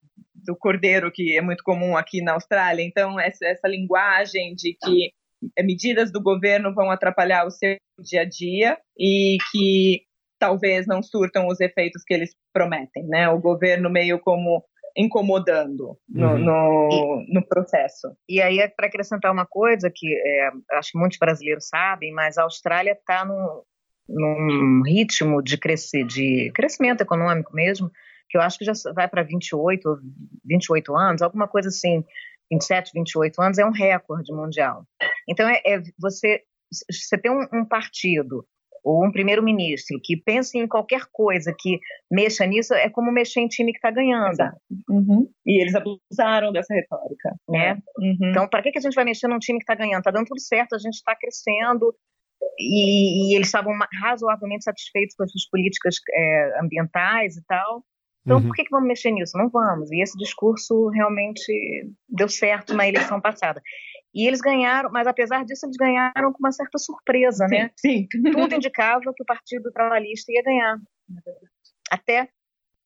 do cordeiro, que é muito comum aqui na Austrália. Então, essa, essa linguagem de que medidas do governo vão atrapalhar o seu dia a dia e que talvez não surtam os efeitos que eles prometem, né? O governo meio como incomodando no, uhum. no, no, processo. E aí, é para acrescentar uma coisa que é, acho que muitos brasileiros sabem, mas a Austrália está num, num ritmo de crescer, de crescimento econômico mesmo, que eu acho que já vai para 28, 28 anos, alguma coisa assim, 27, 28 anos, é um recorde mundial. Então, é, é você, você tem um, um partido ou um primeiro-ministro que pense em qualquer coisa que mexa nisso, é como mexer em time que está ganhando. Uhum. E eles abusaram dessa retórica. Né? Uhum. Então, para que, que a gente vai mexer num time que está ganhando? Está dando tudo certo, a gente está crescendo. E, e, eles estavam razoavelmente satisfeitos com as suas políticas é, ambientais e tal. Então, uhum. por que, que vamos mexer nisso? Não vamos. E esse discurso realmente deu certo na eleição passada. E eles ganharam, mas apesar disso, eles ganharam com uma certa surpresa, sim, né? Sim. *laughs* Tudo indicava que o Partido Trabalhista ia ganhar. Até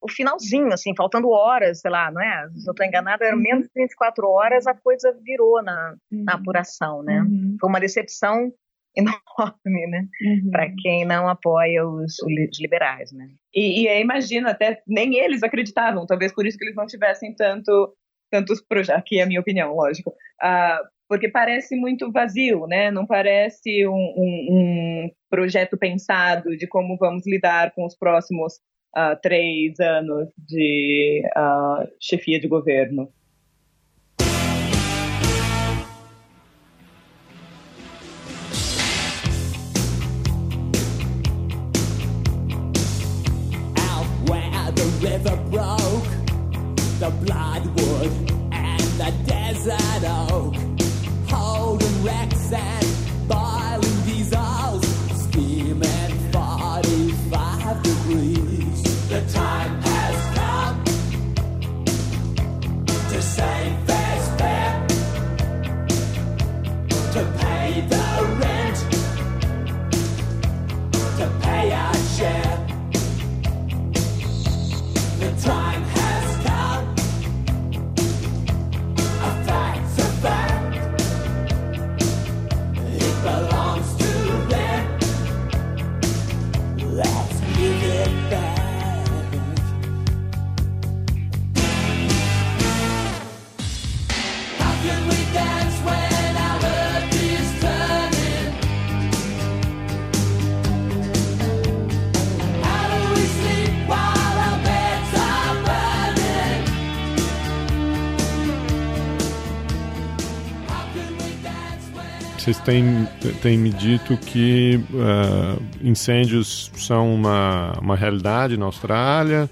o finalzinho, assim, faltando horas, sei lá, não é? Se eu estou enganada, era menos de 24 horas, a coisa virou na, na uhum. apuração, né? Uhum. Foi uma decepção enorme, né? Uhum. Para quem não apoia os, os liberais, né? E, e imagino até nem eles acreditavam, talvez por isso que eles não tivessem tanto tantos projetos. Aqui é a minha opinião, lógico. Uh, porque parece muito vazio, né? Não parece um, um, um, projeto pensado de como vamos lidar com os próximos uh, três anos de uh, chefia de governo. river broke, the and the desert oak, racks Vocês têm, têm me dito que uh, incêndios são uma, uma realidade na Austrália,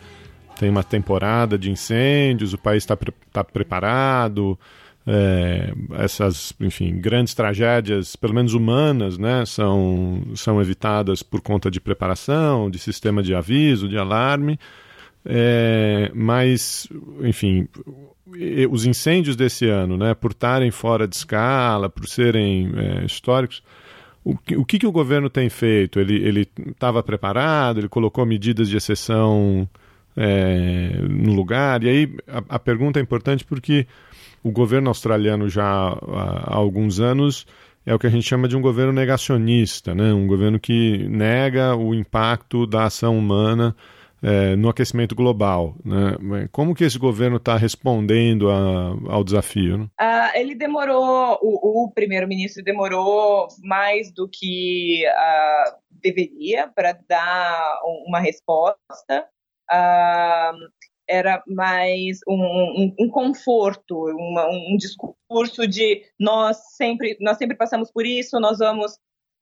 tem uma temporada de incêndios, o país está pre tá preparado, é, essas, enfim, grandes tragédias, pelo menos humanas, né, são, são evitadas por conta de preparação, de sistema de aviso, de alarme. É, mas, enfim, os incêndios desse ano, né, por estarem fora de escala, por serem é, históricos, o que, o que, que, o governo tem feito? Ele estava preparado? Ele colocou medidas de exceção é, no lugar? E aí a, a, pergunta é importante porque o governo australiano já há, há alguns anos é o que a gente chama de um governo negacionista, né? um governo que nega o impacto da ação humana é, no aquecimento global. Né? Como que esse governo está respondendo a, ao desafio? Né? Uh, ele demorou, o, o primeiro-ministro demorou mais do que uh, deveria para dar uma resposta. Uh, era mais um, um, um conforto, uma, um discurso de nós sempre, nós sempre passamos por isso, nós vamos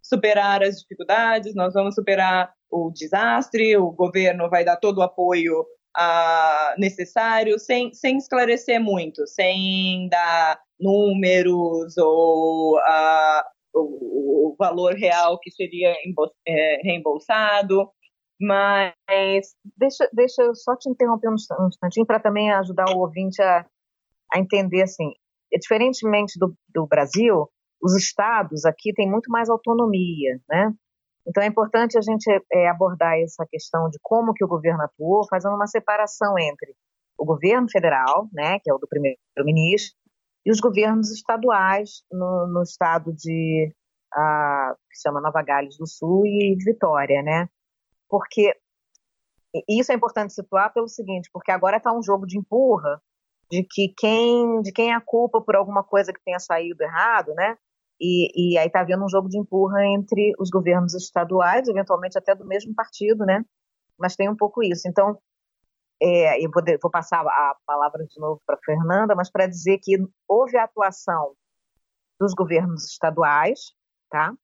superar as dificuldades, nós vamos superar o desastre, o governo vai dar todo o apoio uh, necessário, sem, sem esclarecer muito, sem dar números ou uh, o, o, valor real que seria é, reembolsado. Mas deixa, deixa eu só te interromper um instantinho para também ajudar o ouvinte a, a entender assim. Diferentemente do, do Brasil, os estados aqui têm muito mais autonomia, né? Então é importante a gente é, abordar essa questão de como que o governo atuou, fazendo uma separação entre o governo federal, né, que é o do primeiro-ministro, e os governos estaduais no, no estado de uh, que chama Nova Gales do Sul e Vitória, né? Porque isso é importante situar pelo seguinte, porque agora está um jogo de empurra de que quem de quem é a culpa por alguma coisa que tenha saído errado, né? E, e aí está havendo um jogo de empurra entre os governos estaduais, eventualmente até do mesmo partido, né? Mas tem um pouco isso. Então, é, eu vou, vou, passar a palavra de novo para Fernanda, mas para dizer que houve a atuação dos governos estaduais, tá?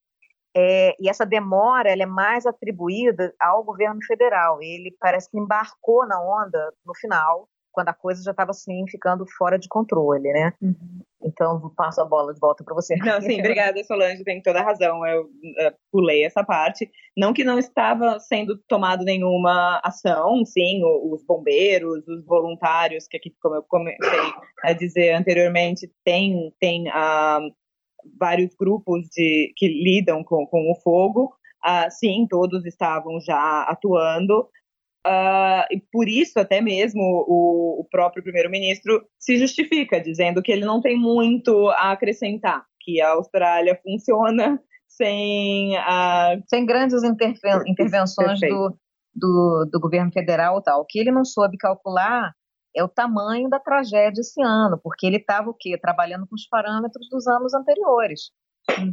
É, e essa demora ela é mais atribuída ao governo federal. Ele parece que embarcou na onda no final, quando a coisa já estava assim ficando fora de controle, né? Uhum. Então, passo a bola de volta para você. Não, sim, obrigada, Solange, tem toda a razão. Eu uh, pulei essa parte. Não que não estava sendo tomado nenhuma ação, sim, os bombeiros, os voluntários, que aqui, como eu comecei a dizer anteriormente, tem, tem uh, vários grupos de, que lidam com, com o fogo. Uh, sim, todos estavam já atuando, Uh, e por isso, até mesmo, o, o próprio primeiro-ministro se justifica, dizendo que ele não tem muito a acrescentar, que a Austrália funciona *laughs* sem. Sem grandes interven intervenções do, do, do governo federal tal. O que ele não soube calcular é o tamanho da tragédia esse ano, porque ele estava o quê? Trabalhando com os parâmetros dos anos anteriores.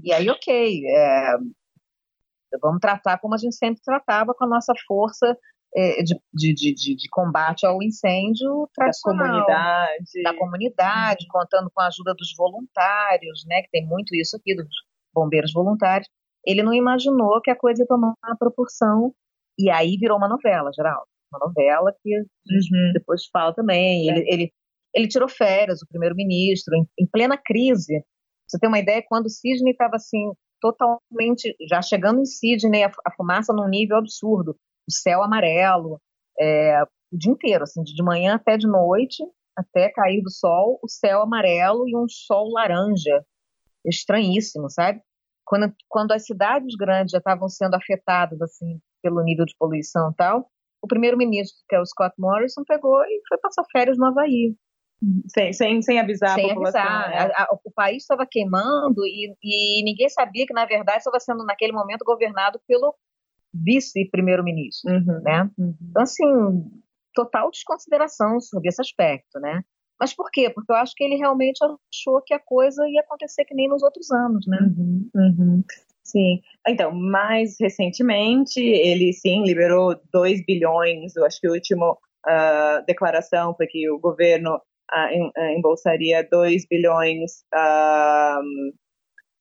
E aí, ok, é, vamos tratar como a gente sempre tratava com a nossa força de, de, de, de, combate ao incêndio tradicional. Da comunidade. Da comunidade, uhum. contando com a ajuda dos voluntários, né, que tem muito isso aqui, dos bombeiros voluntários. Ele não imaginou que a coisa ia tomar uma proporção, e aí virou uma novela, Geraldo. Uma novela que uhum. depois fala também. É. Ele, ele, ele tirou férias, o primeiro-ministro, em, em plena crise. Você tem uma ideia, quando o Sidney estava assim, totalmente, já chegando em Sidney, a, a fumaça num nível absurdo o céu amarelo, é, o dia inteiro, assim, de manhã até de noite, até cair do sol, o céu amarelo e um sol laranja. Estranhíssimo, sabe? Quando, quando as cidades grandes já estavam sendo afetadas, assim, pelo nível de poluição e tal, o primeiro-ministro, que é o Scott Morrison, pegou e foi passar férias no Havaí. Sem, sem, sem avisar sem a população. Avisar. Né? A, a, o país estava queimando e, e ninguém sabia que, na verdade, estava sendo, naquele momento, governado pelo vice-primeiro-ministro, uhum, né? Uhum. Então, assim, total desconsideração sobre esse aspecto, né? Mas por quê? Porque eu acho que ele realmente achou que a coisa ia acontecer que nem nos outros anos, né? Uhum, uhum. Sim. Então, mais recentemente, ele sim liberou 2 bilhões, eu acho que a última uh, declaração foi que o governo uh, embolsaria 2 bilhões uh,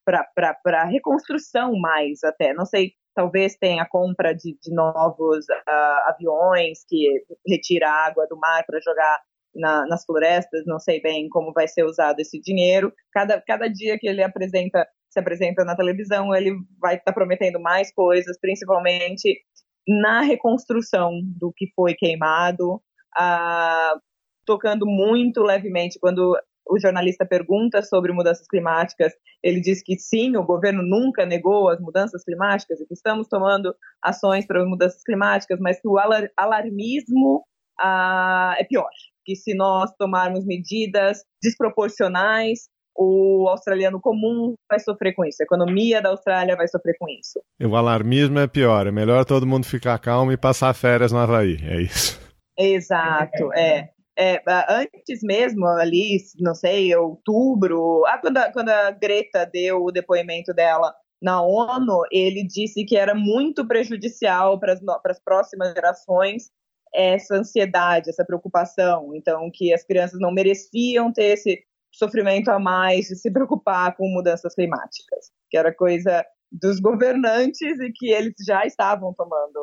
para reconstrução mais até. Não sei talvez tenha a compra de, de novos uh, aviões que retira água do mar para jogar na, nas florestas, não sei bem como vai ser usado esse dinheiro. Cada, cada dia que ele apresenta, se apresenta na televisão, ele vai estar tá prometendo mais coisas, principalmente na reconstrução do que foi queimado, uh, tocando muito levemente quando o jornalista pergunta sobre mudanças climáticas, ele diz que sim, o governo nunca negou as mudanças climáticas e que estamos tomando ações para as mudanças climáticas, mas que o alar alarmismo ah, é pior. Que se nós tomarmos medidas desproporcionais, o australiano comum vai sofrer com isso, a economia da Austrália vai sofrer com isso. O alarmismo é pior, é melhor todo mundo ficar calmo e passar férias no Havaí, é isso. Exato, é é, antes mesmo, ali, não sei, outubro, ah, quando, a, quando a Greta deu o depoimento dela na ONU, ele disse que era muito prejudicial para as próximas gerações essa ansiedade, essa preocupação. Então, que as crianças não mereciam ter esse sofrimento a mais de se preocupar com mudanças climáticas, que era coisa dos governantes e que eles já estavam tomando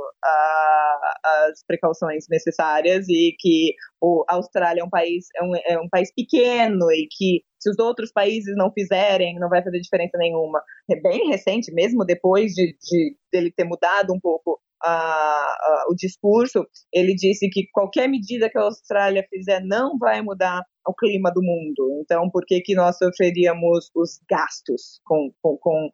as precauções necessárias e que o, a Austrália é um país é um, é um país pequeno e que se os outros países não fizerem não vai fazer diferença nenhuma. É bem recente mesmo depois de, de dele ter mudado um pouco uh, o discurso ele disse que qualquer medida que a Austrália fizer não vai mudar o clima do mundo. Então por que que nós sofreríamos os gastos com, com, com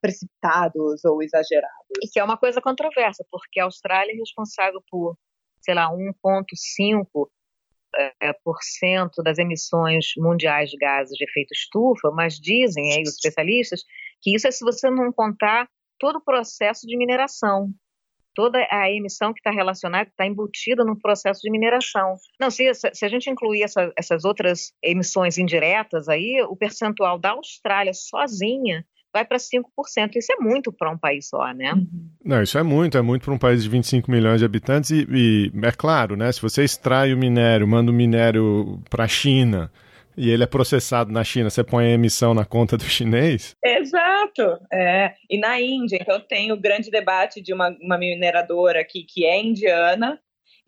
precipitados ou exagerados. E que é uma coisa controversa, porque a Austrália é responsável por, sei lá, 1,5% é, cento das emissões mundiais de gases de efeito estufa, mas dizem aí os especialistas que isso é se você não contar todo o processo de mineração, toda a emissão que está relacionada, está embutida no processo de mineração. Não, se, se a gente incluir essa, essas outras emissões indiretas aí, o percentual da Austrália sozinha vai para 5%. Isso é muito para um país só, né? Uhum. Não, isso é muito, é muito para um país de 25 milhões de habitantes e, e, é claro, né? Se você extrai o minério, manda o minério para a China e ele é processado na China, você põe a emissão na conta do chinês? Exato, é. E na Índia, então tem o grande debate de uma, uma mineradora aqui que é indiana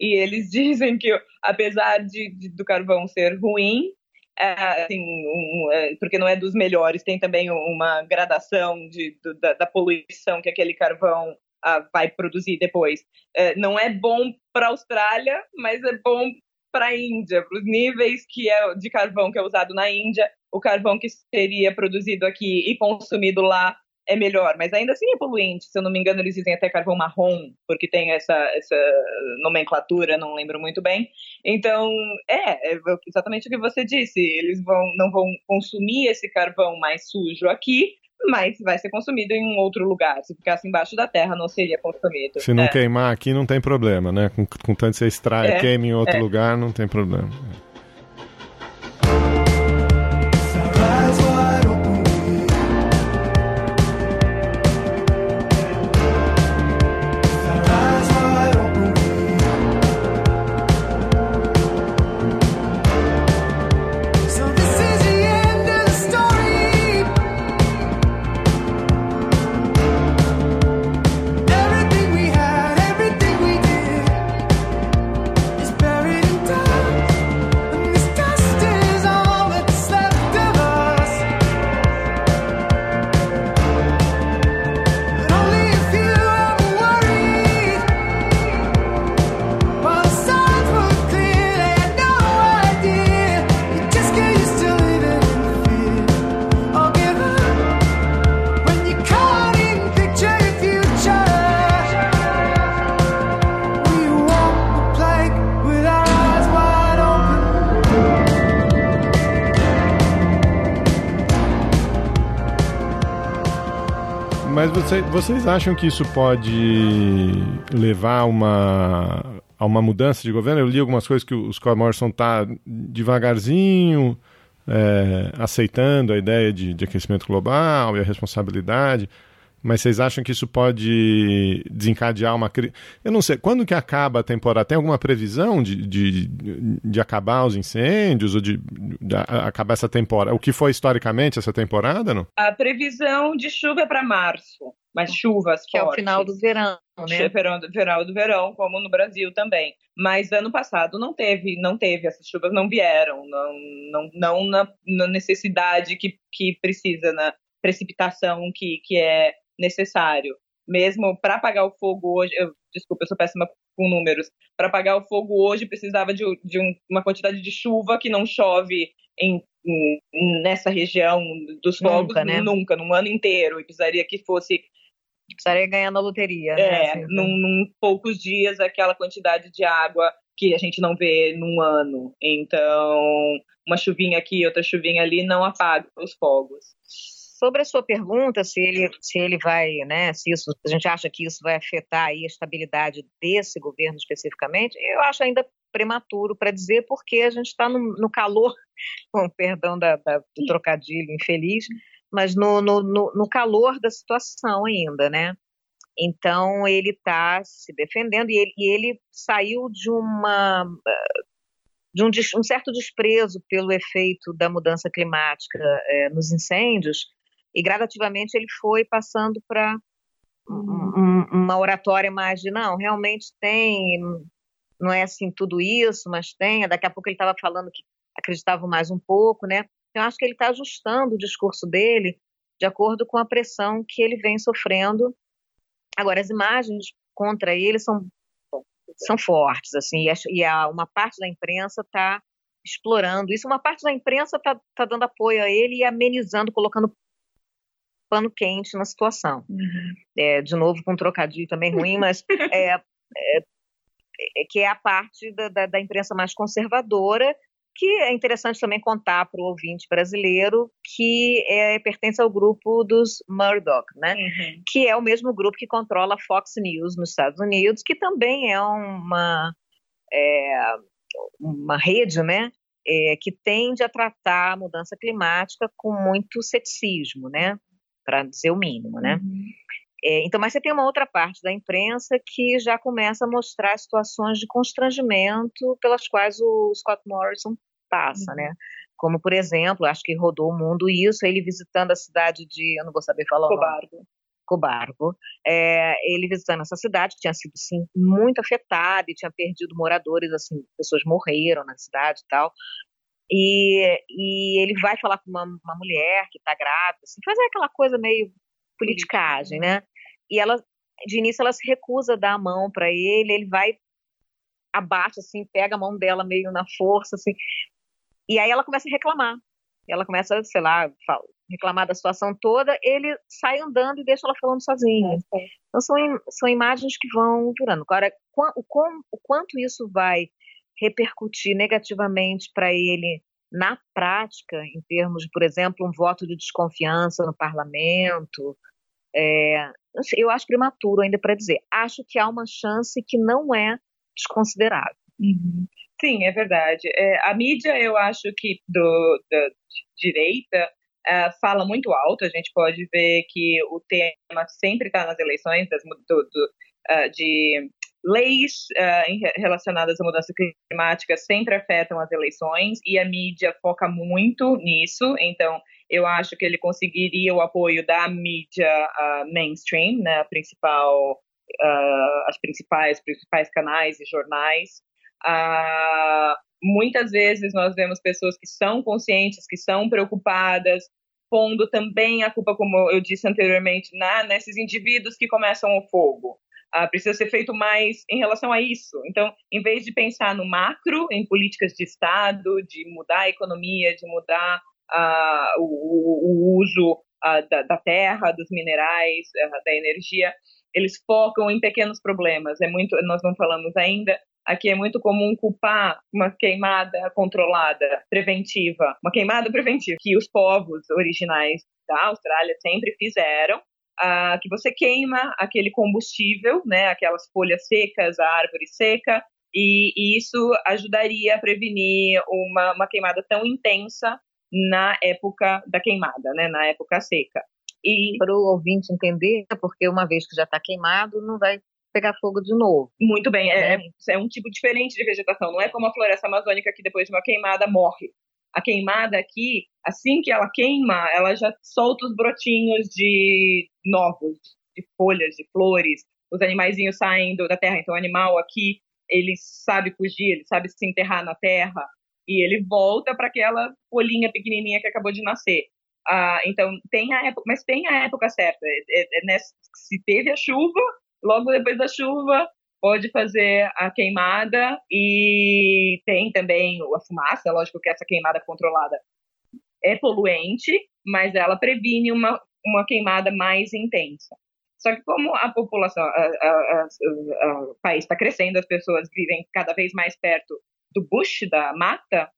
e eles *laughs* dizem que apesar de, de do carvão ser ruim, assim, um, é, porque não é dos melhores, tem também uma gradação de, do, da, da, poluição que aquele carvão uh, vai produzir depois. É, não é bom para a Austrália, mas é bom para a Índia, para os níveis que é de carvão que é usado na Índia, o carvão que seria produzido aqui e consumido lá é melhor, mas ainda assim é poluente. Se eu não me engano, eles dizem até carvão marrom, porque tem essa, essa nomenclatura, não lembro muito bem. Então, é, é exatamente o que você disse. Eles vão, não vão consumir esse carvão mais sujo aqui, mas vai ser consumido em um outro lugar. Se ficasse embaixo da terra, não seria consumido. Se não é. queimar aqui, não tem problema, né? Com, com tanto você extrai, é, queima em outro é. lugar, não tem problema. Vocês acham que isso pode levar a uma, a uma mudança de governo? Eu li algumas coisas que o Scott Morrison está devagarzinho é, aceitando a ideia de, de aquecimento global e a responsabilidade. Mas vocês acham que isso pode desencadear uma crise? Eu não sei, quando que acaba a temporada? Tem alguma previsão de, de, de acabar os incêndios ou de, de acabar essa temporada? O que foi historicamente essa temporada, não? A previsão de chuva é para março, mas chuvas Que fortes. é o final do verão, né? Verão, final do verão, como no Brasil também. Mas ano passado não teve, não teve, essas chuvas não vieram, não, não, não na, na necessidade que, que precisa, na precipitação que, que é necessário. Mesmo para apagar o fogo hoje, eu, desculpa, eu sou péssima com números. Para apagar o fogo hoje precisava de, de um, uma quantidade de chuva que não chove em, em nessa região dos fogos nunca, né? nunca, num ano inteiro. E precisaria que fosse precisaria ganhar na loteria. Né? É, assim, num, num, poucos dias aquela quantidade de água que a gente não vê num ano. Então, uma chuvinha aqui, outra chuvinha ali não apaga os fogos. Sobre a sua pergunta, se ele, se ele vai, né, se isso, a gente acha que isso vai afetar a estabilidade desse governo especificamente, eu acho ainda prematuro para dizer, porque a gente está no, no, calor, *laughs* com perdão da, da, do trocadilho infeliz, mas no, no, no, calor da situação ainda, né? Então ele está se defendendo e ele, e ele saiu de uma de um, um, certo desprezo pelo efeito da mudança climática é, nos incêndios e gradativamente ele foi passando para um, uma oratória mais de não, realmente tem, não é assim tudo isso, mas tem. Daqui a pouco ele estava falando que acreditava mais um pouco, né? Eu acho que ele está ajustando o discurso dele de acordo com a pressão que ele vem sofrendo. Agora, as imagens contra ele são são fortes, assim, e, a, e a, uma parte da imprensa está explorando isso. Uma parte da imprensa está tá dando apoio a ele e amenizando, colocando pano quente na situação. Uhum. É, de novo, com um trocadilho também ruim, *laughs* mas é, é, é, que é a parte da, da, da, imprensa mais conservadora, que é interessante também contar para o ouvinte brasileiro que é, pertence ao grupo dos Murdoch, né? Uhum. que é o mesmo grupo que controla a Fox News nos Estados Unidos, que também é uma, é, uma rede né? É, que tende a tratar a mudança climática com muito ceticismo, né? Para dizer o mínimo, né? Uhum. É, então, mas você tem uma outra parte da imprensa que já começa a mostrar situações de constrangimento pelas quais o Scott Morrison passa, né? uhum. né? Como, por exemplo, acho que rodou o mundo isso, ele visitando a cidade de, eu não vou saber falar Cobargo. o nome. Cobargo. É, ele visitando essa cidade que tinha sido, assim, muito afetada e tinha perdido moradores, assim, pessoas morreram na cidade e tal. E, e ele vai falar com uma, uma mulher que está grávida, assim, fazer aquela coisa meio politicagem, né? E ela, de início, ela se recusa a dar a mão para ele, ele vai, abate, assim, pega a mão dela meio na força, assim. E aí ela começa a reclamar. Ela começa, sei lá, fala, reclamar da situação toda, ele sai andando e deixa ela falando sozinha. É, então são, são imagens que vão durando. Agora, o, o, o quanto isso vai repercutir negativamente para ele na prática, em termos de, por exemplo, um voto de desconfiança no parlamento, é, eu acho prematuro ainda para dizer. Acho que há uma chance que não é desconsiderável. Uhum. Sim, é verdade. É, a mídia, eu acho que do, da direita uh, fala muito alto. A gente pode ver que o tema sempre está nas eleições das, do, do, uh, de leis uh, relacionadas à mudança climática sempre afetam as eleições e a mídia foca muito nisso. Então, eu acho que ele conseguiria o apoio da mídia uh, mainstream, né, principal, uh, as principais, principais canais e jornais. muitas vezes nós vemos pessoas que são conscientes, que são preocupadas, pondo também a culpa, como eu disse anteriormente, na, nesses indivíduos que começam o fogo. Uh, precisa ser feito mais em relação a isso. Então, em vez de pensar no macro, em políticas de Estado, de mudar a economia, de mudar uh, o, o, uso uh, da, da, terra, dos minerais, da energia, eles focam em pequenos problemas. É muito, nós não falamos ainda. Aqui é muito comum culpar uma queimada controlada, preventiva, uma queimada preventiva, que os povos originais da Austrália sempre fizeram, ah, que você queima aquele combustível, né, aquelas folhas secas, a árvore seca, e, e isso ajudaria a prevenir uma, uma queimada tão intensa na época da queimada, né, na época seca. E para o ouvinte entender, porque uma vez que já está queimado, não vai pegar fogo de novo. Muito bem, é, né? é, é, um tipo diferente de vegetação, não é como a floresta amazônica que depois de uma queimada morre. A queimada aqui, assim que ela queima, ela já solta os brotinhos de novos, de folhas, de flores. Os animaizinhos saem da terra. Então, o animal aqui, ele sabe fugir, ele sabe se enterrar na terra e ele volta para aquela folhinha pequenininha que acabou de nascer. Ah, então, tem a época, mas tem a época certa. É, é, é se teve a chuva, logo depois da chuva, pode fazer a queimada e tem também a fumaça, lógico que essa queimada controlada é poluente, mas ela previne uma, uma queimada mais intensa. Só que como a população, o país está crescendo, as pessoas vivem cada vez mais perto do bush, da mata,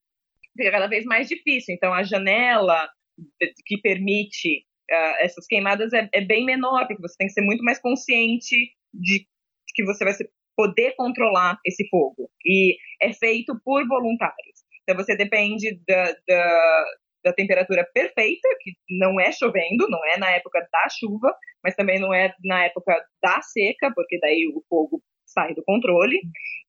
fica cada vez mais difícil. Então a janela que permite uh, essas queimadas é, é, bem menor, porque você tem que ser muito mais consciente de que você vai poder controlar esse fogo. E é feito por voluntários. Então você depende da, da, da temperatura perfeita, que não é chovendo, não é na época da chuva, mas também não é na época da seca, porque daí o fogo sai do controle.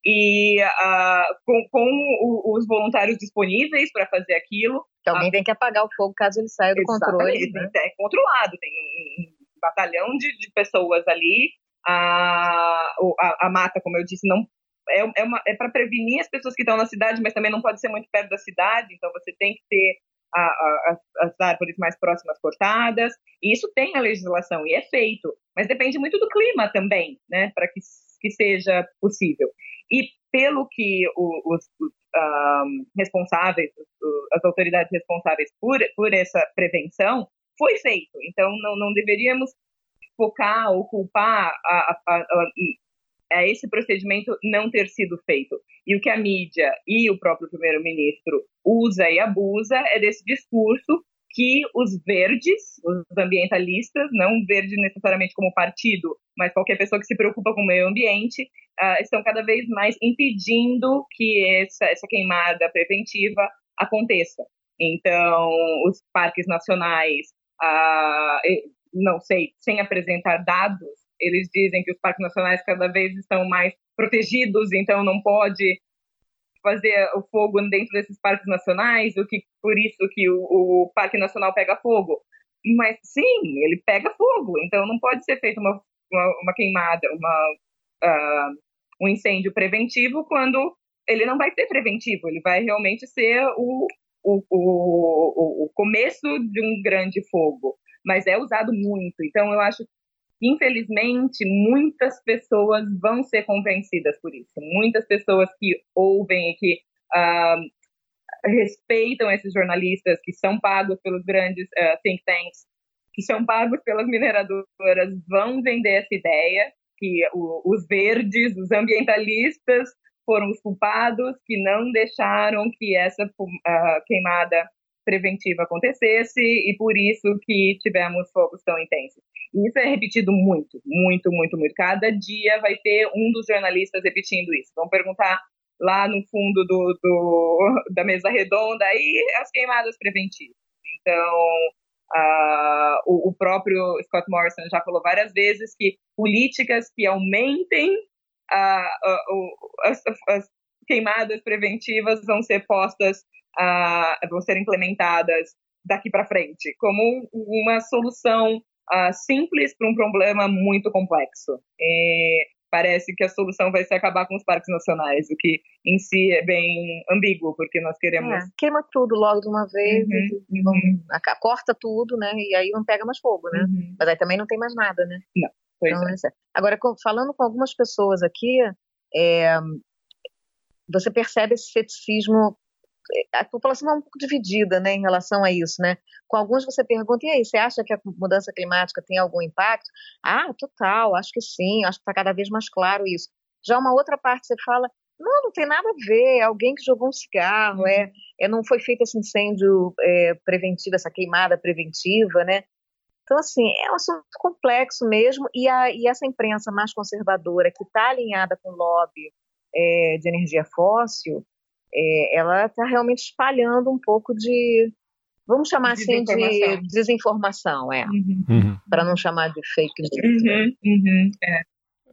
E uh, com, com o, os voluntários disponíveis para fazer aquilo. Que alguém uh, tem que apagar o fogo caso ele saia do controle. Né? É controlado, tem um, um batalhão de, de pessoas ali a, a, a mata, como eu disse, não é, é, é para prevenir as pessoas que estão na cidade, mas também não pode ser muito perto da cidade, então você tem que ter a, a, as árvores mais próximas cortadas, e isso tem a legislação e é feito, mas depende muito do clima também, né, para que, que seja possível. E pelo que os, os um, responsáveis, as autoridades responsáveis por, por essa prevenção, foi feito. Então, não, não deveríamos focar ou culpar a, a, a, a esse procedimento não ter sido feito. E o que a mídia e o próprio primeiro-ministro usa e abusa é desse discurso que os verdes, os ambientalistas, não verde necessariamente como partido, mas qualquer pessoa que se preocupa com o meio ambiente, uh, estão cada vez mais impedindo que essa, essa queimada preventiva aconteça. Então, os parques nacionais, uh, não sei, sem apresentar dados, eles dizem que os parques nacionais cada vez estão mais protegidos, então não pode fazer o fogo dentro desses parques nacionais, o que por isso que o, o parque nacional pega fogo. Mas sim, ele pega fogo, então não pode ser feita uma, uma, uma, queimada, uma, uh, um incêndio preventivo quando ele não vai ser preventivo, ele vai realmente ser o, o, o, o começo de um grande fogo mas é usado muito. Então, eu acho infelizmente, muitas pessoas vão ser convencidas por isso. Muitas pessoas que ouvem e que uh, respeitam esses jornalistas que são pagos pelos grandes uh, think tanks, que são pagos pelas mineradoras, vão vender essa ideia que o, os verdes, os ambientalistas foram os culpados que não deixaram que essa uh, queimada preventiva acontecesse e por isso que tivemos fogos tão intensos. E isso é repetido muito, muito, muito, muito. Cada dia vai ter um dos jornalistas repetindo isso. Vão perguntar lá no fundo do, do *laughs* da mesa redonda aí as queimadas preventivas. Então, uh, o, o, próprio Scott Morrison já falou várias vezes que políticas que aumentem uh, uh, as, as, queimadas preventivas vão ser postas, vão ser implementadas daqui para frente, como uma solução simples para um problema muito complexo. E parece que a solução vai ser acabar com os parques nacionais, o que em si é bem ambíguo, porque nós queremos. É, queima tudo logo de uma vez, uhum, uhum. corta tudo, né? E aí não pega mais fogo, né? Uhum. Mas aí também não tem mais nada, né? Não. Então, é. Agora, falando com algumas pessoas aqui, é, você percebe esse ceticismo. A população é um pouco dividida né, em relação a isso. Né? Com alguns você pergunta, e aí, você acha que a mudança climática tem algum impacto? Ah, total, acho que sim, acho que está cada vez mais claro isso. Já uma outra parte você fala, não, não tem nada a ver, é alguém que jogou um cigarro, é, uhum. é não foi feito esse incêndio é, preventivo, essa queimada preventiva, né? Então, assim, é um assunto complexo mesmo, e, a, e essa imprensa mais conservadora, que está alinhada com o lobby é, de energia fóssil, é, ela está realmente espalhando um pouco de, vamos chamar assim, de desinformação, é. Uhum. uhum. Para não chamar de fake news. Uhum, uhum, é.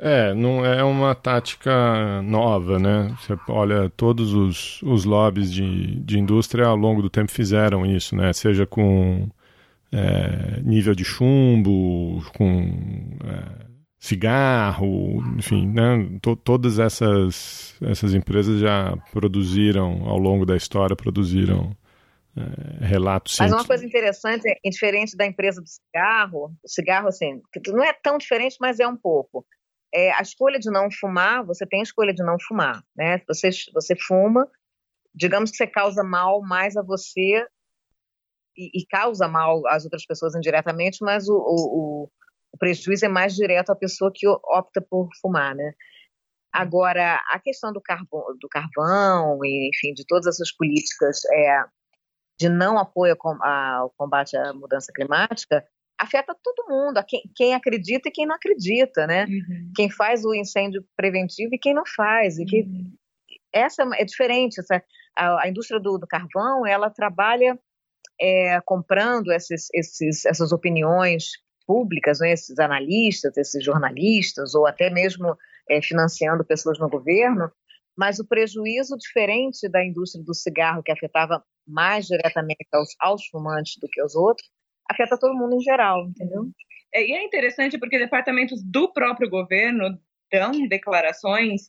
É, não é uma tática nova, né? Você olha, todos os, os lobbies de, de indústria ao longo do tempo fizeram isso, né? Seja com é, nível de chumbo, com é, cigarro, enfim, né? todas essas, essas empresas já produziram, ao longo da história, produziram é, relatos. Mas uma coisa interessante, é, diferente da empresa do cigarro, o cigarro, assim, não é tão diferente, mas é um pouco. É, a escolha de não fumar, você tem a escolha de não fumar, né? Você, você fuma, digamos que você causa mal mais a você e, e, causa mal às outras pessoas indiretamente, mas o, o, o, prejuízo é mais direto à pessoa que opta por fumar, né? Agora, a questão do carvão, do carvão e, enfim, de todas essas políticas é, de não apoio ao combate à mudança climática afeta todo mundo, quem, quem, acredita e quem não acredita, né? Uhum. Quem faz o incêndio preventivo e quem não faz. E que, uhum. Essa é diferente. Essa, a, a indústria do, do, carvão, ela trabalha é, comprando esses, esses, essas opiniões públicas, né, esses analistas, esses jornalistas, ou até mesmo é, financiando pessoas no governo, mas o prejuízo diferente da indústria do cigarro, que afetava mais diretamente aos, aos fumantes do que aos outros, afeta todo mundo em geral, entendeu? É, e é interessante porque departamentos do próprio governo dão declarações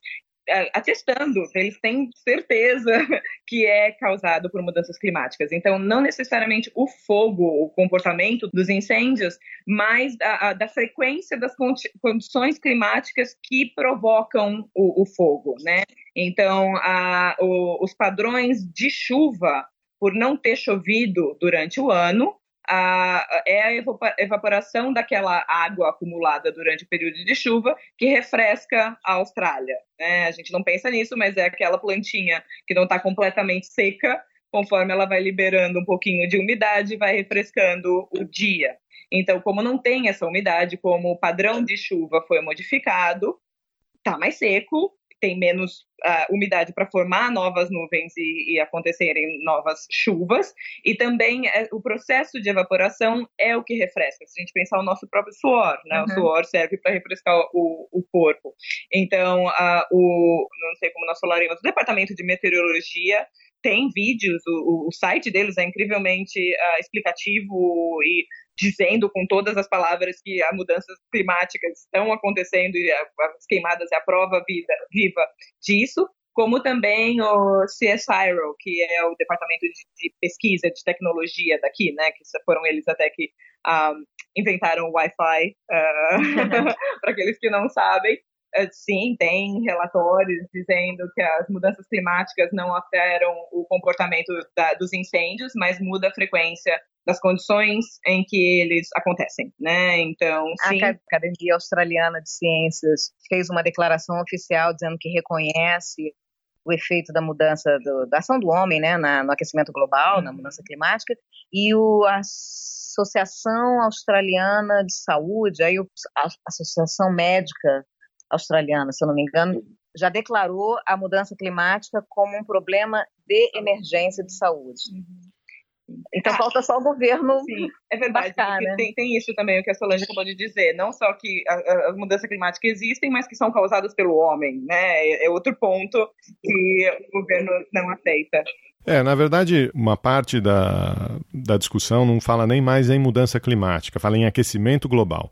atestando, eles têm certeza *laughs* que é causado por mudanças climáticas. Então, não necessariamente o fogo, o comportamento dos incêndios, mas a, a, da frequência das condições climáticas que provocam o, o fogo, né? Então, a, o, os padrões de chuva, por não ter chovido durante o ano, a, é a evaporação daquela água acumulada durante o período de chuva que refresca a Austrália. Né? A gente não pensa nisso, mas é aquela plantinha que não está completamente seca, conforme ela vai liberando um pouquinho de umidade, vai refrescando o dia. Então, como não tem essa umidade, como o padrão de chuva foi modificado, está mais seco, tem menos uh, umidade para formar novas nuvens e, e, acontecerem novas chuvas, e também é, o processo de evaporação é o que refresca. Se a gente pensar o nosso próprio suor, né? Uhum. O suor serve para refrescar o, o, corpo. Então, uh, o, não sei como nós falaremos, o Departamento de Meteorologia tem vídeos, o, o site deles é incrivelmente uh, explicativo e dizendo com todas as palavras que as mudanças climáticas estão acontecendo e as queimadas é a prova vida, viva disso, como também o CSIRO, que é o departamento de, pesquisa de tecnologia daqui, né, que foram eles até que um, inventaram o Wi-Fi, *laughs* *laughs* uh, para aqueles que não sabem, sim, tem relatórios dizendo que as mudanças climáticas não alteram o comportamento da, dos incêndios, mas muda a frequência das condições em que eles acontecem, né? Então, sim. A Academia Australiana de Ciências fez uma declaração oficial dizendo que reconhece o efeito da mudança do, da ação do homem, né, na, no aquecimento global, uhum. na mudança climática, e o, a Associação Australiana de Saúde, aí a Associação Médica Australiana, se eu não me engano, já declarou a mudança climática como um problema de emergência de saúde. Uhum. Então ah, falta só o governo. Sim, é verdade. né? tem, tem isso também, o que a Solange acabou de dizer. Não só que as mudanças climáticas existem, mas que são causadas pelo homem. Né? É, é outro ponto que o governo não aceita. É, na verdade, uma parte da, da discussão não fala nem mais em mudança climática, fala em aquecimento global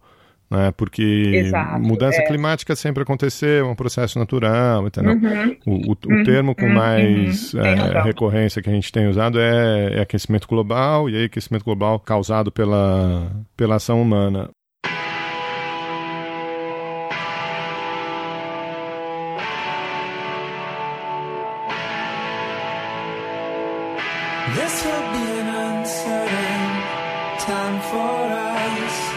né? Porque Exato, mudança é. climática sempre aconteceu, é um processo natural, entendeu? Uhum. O, o, o uhum. termo com uhum. mais uhum. é, recorrência que a gente tem usado é, é, aquecimento global, e aí aquecimento global causado pela, pela ação humana. This will be an uncertain time for us.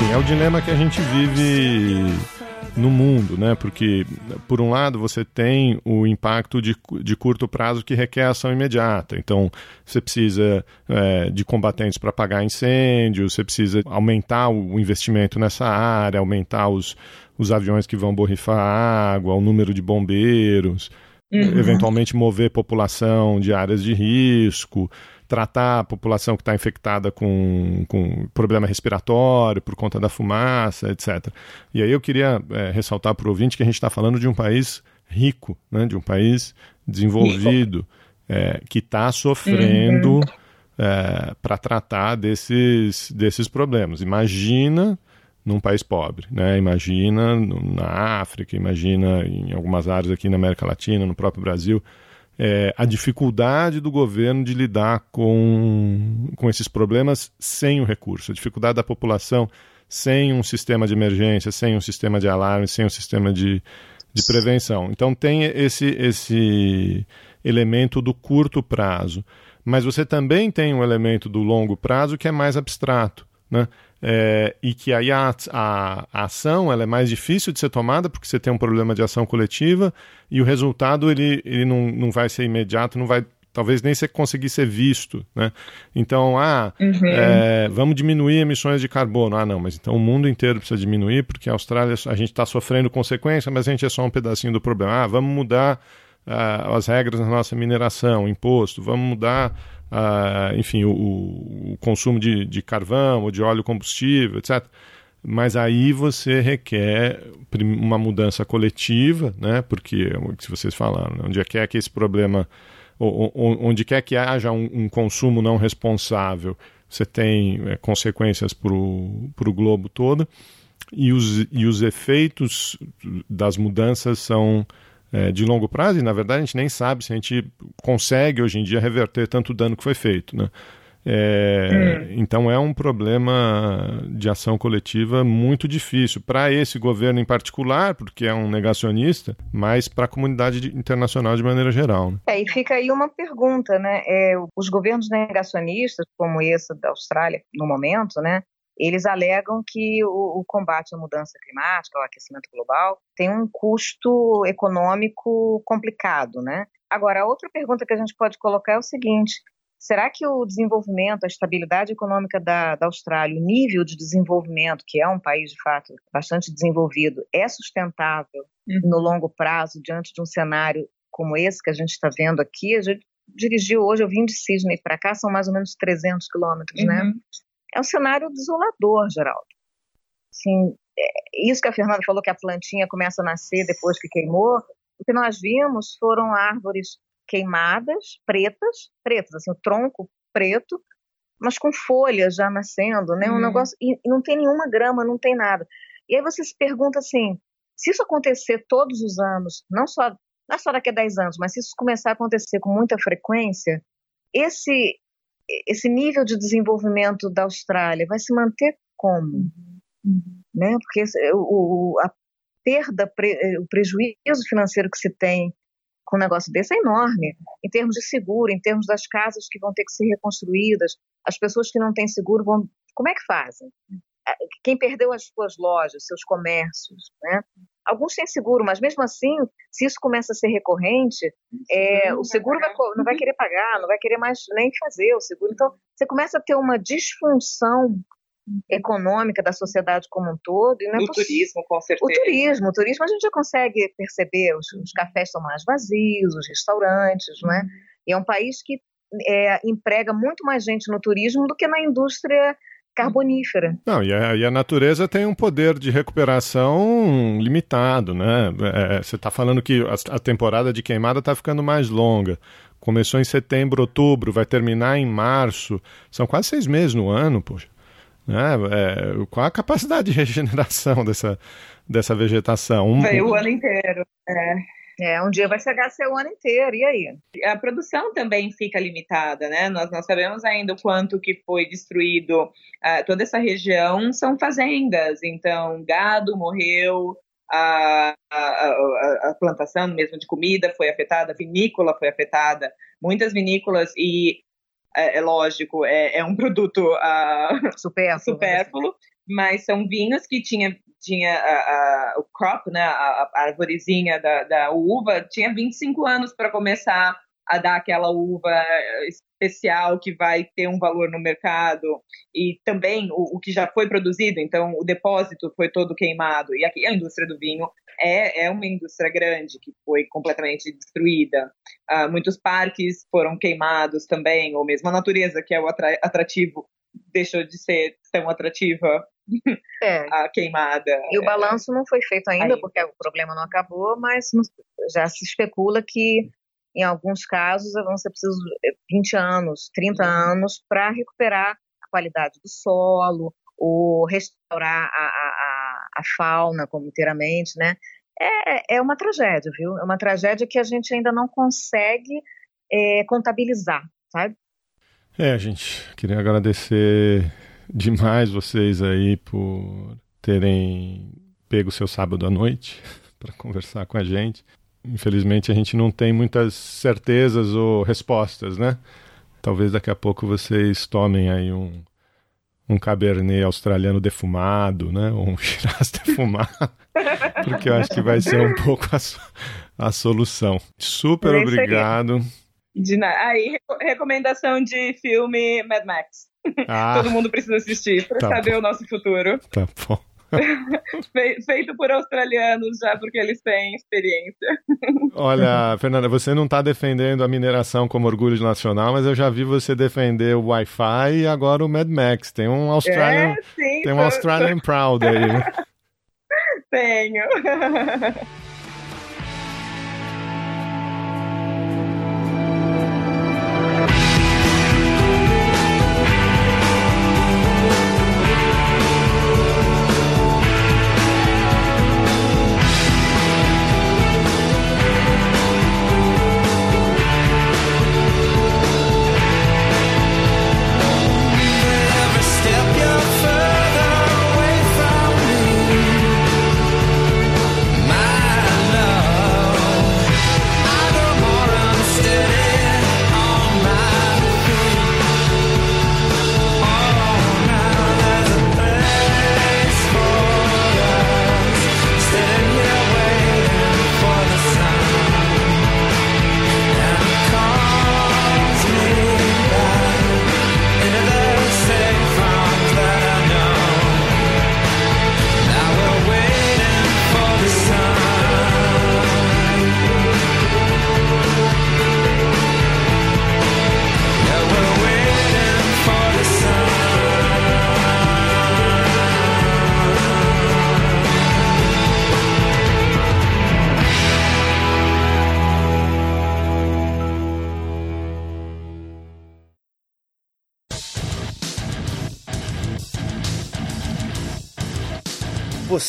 enfim, é o dilema que a gente vive no mundo, né? Porque, por um lado, você tem o impacto de, de curto prazo que requer ação imediata. Então, você precisa é, de combatentes para apagar incêndios, você precisa aumentar o investimento nessa área, aumentar os, os aviões que vão borrifar água, o número de bombeiros, uhum. eventualmente mover população de áreas de risco tratar a população que está infectada com, com problema respiratório por conta da fumaça, etc. E aí eu queria é, ressaltar para o ouvinte que a gente está falando de um país rico, né, de um país desenvolvido, é, que está sofrendo uhum. é, para tratar desses, desses problemas. Imagina num país pobre, né? Imagina na África, imagina em algumas áreas aqui na América Latina, no próprio Brasil é, a dificuldade do governo de lidar com, com esses problemas sem o recurso, a dificuldade da população sem um sistema de emergência, sem um sistema de alarme, sem um sistema de, de prevenção. Então tem esse, esse elemento do curto prazo. Mas você também tem um elemento do longo prazo que é mais abstrato. Né? É, e que aí a, a, a, ação ela é mais difícil de ser tomada porque você tem um problema de ação coletiva e o resultado ele, ele não, não vai ser imediato, não vai talvez nem ser, conseguir ser visto, né? Então, ah, uhum. é, vamos diminuir emissões de carbono. Ah, não, mas então o mundo inteiro precisa diminuir porque a Austrália, a gente está sofrendo consequência, mas a gente é só um pedacinho do problema. Ah, vamos mudar uh, as regras na nossa mineração, imposto, vamos mudar uh, enfim, o, o consumo de, de, carvão ou de óleo combustível, etc. Mas aí você requer uma mudança coletiva, né? porque, se vocês falaram, né? onde quer que esse problema, onde quer que haja um, um consumo não responsável, você tem é, consequências para o globo todo, e os, e os efeitos das mudanças são é, de longo prazo, e na verdade a gente nem sabe se a gente consegue hoje em dia reverter tanto dano que foi feito. Né? É, hum. Então é um problema de ação coletiva muito difícil para esse governo em particular, porque é um negacionista, mas para a comunidade internacional de maneira geral. Né? É, e fica aí uma pergunta, né? É, os governos negacionistas, como esse da Austrália no momento, né? Eles alegam que o, o, combate à mudança climática, ao aquecimento global, tem um custo econômico complicado, né? Agora, a outra pergunta que a gente pode colocar é o seguinte: será que o desenvolvimento, a estabilidade econômica da, da Austrália, o nível de desenvolvimento, que é um país de fato bastante desenvolvido, é sustentável uhum. no longo prazo diante de um cenário como esse que a gente está vendo aqui? A gente dirigiu hoje, eu vim de Sydney para cá, são mais ou menos 300 quilômetros, né? uhum. né? É um cenário desolador, Geraldo. Assim, é, isso que a Fernanda falou, que a plantinha começa a nascer depois que queimou, o que nós vimos foram árvores queimadas, pretas, pretas, assim, o tronco preto, mas com folhas já nascendo, né? Um uhum. negócio e, e não tem nenhuma grama, não tem nada. E aí você se pergunta assim, se isso acontecer todos os anos, não só não é só daqui a 10 anos, mas se isso começar a acontecer com muita frequência, esse esse nível de desenvolvimento da Austrália vai se manter como? Uhum. Né? Porque o, a perda, o prejuízo financeiro que se tem com um negócio desse é enorme, em termos de seguro, em termos das casas que vão ter que ser reconstruídas, as pessoas que não têm seguro vão. Como é que fazem? Quem perdeu as suas lojas, seus comércios, né? Alguns têm seguro, mas mesmo assim, se isso começa a ser recorrente, é, o seguro vai, não vai querer pagar, não vai querer mais nem fazer o seguro. Então, você começa a ter uma disfunção econômica da sociedade como um todo. E não é o turismo, com certeza. O turismo, o turismo a gente já consegue perceber, os, os cafés estão mais vazios, os restaurantes, não é? E é um país que é, emprega muito mais gente no turismo do que na indústria carbonífera. Não, e a, e a, natureza tem um poder de recuperação limitado, né? É, é você está falando que a, a, temporada de queimada está ficando mais longa. Começou em setembro, outubro, vai terminar em março. São quase seis meses no ano, poxa. Né? É, qual a capacidade de regeneração dessa, dessa vegetação? Um, o ano inteiro. É. É, um dia vai chegar a ser o ano inteiro, e aí? A produção também fica limitada, né? Nós não sabemos ainda o quanto que foi destruído uh, toda essa região, são fazendas, então gado morreu, a, a, a, plantação mesmo de comida foi afetada, a vinícola foi afetada, muitas vinícolas e é, é lógico, é, é, um produto uh, supérfluo, supérfluo mas são vinhos que tinha tinha a, a, o crop, né, a, a arvorezinha da, da uva, tinha 25 anos para começar a dar aquela uva especial que vai ter um valor no mercado. E também o, o, que já foi produzido, então o depósito foi todo queimado. E aqui a indústria do vinho é, é uma indústria grande que foi completamente destruída. Uh, muitos parques foram queimados também, ou mesmo a natureza que é o atrativo deixou de ser tão atrativa *laughs* é. a queimada. E o balanço não foi feito ainda, Aí. porque o problema não acabou, mas já se especula que em alguns casos vão ser precisos 20 anos, 30 uhum. anos para recuperar a qualidade do solo, ou restaurar a, a, a fauna como inteiramente, né? É, é uma tragédia, viu? É uma tragédia que a gente ainda não consegue é, contabilizar, sabe? É, gente, queria agradecer demais vocês aí por terem pego seu sábado à noite *laughs* para conversar com a gente. Infelizmente a gente não tem muitas certezas ou respostas, né? Talvez daqui a pouco vocês tomem aí um, um cabernet australiano defumado, né? Ou um *laughs* shiraz defumado, *laughs* porque eu acho que vai ser um pouco a, a solução. Super obrigado. De nada. Aí, recomendação de filme Mad Max. Ah, Todo mundo precisa assistir para tá saber bom. o nosso futuro. Tá bom. *laughs* Feito por australianos já, porque eles têm experiência. *laughs* Olha, Fernanda, você não está defendendo a mineração como orgulho nacional, mas eu já vi você defender o Wi-Fi e agora o Mad Max. Tem um Australian, é, sim, tem um Australian Proud aí. *laughs* Tenho.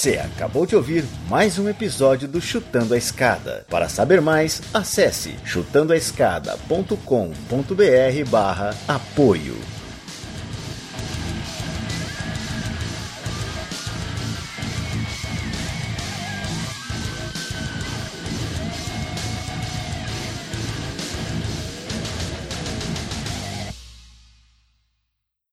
Você acabou de ouvir mais um episódio do Chutando a Escada. Para saber mais, acesse chutandoaescada.com.br barra apoio.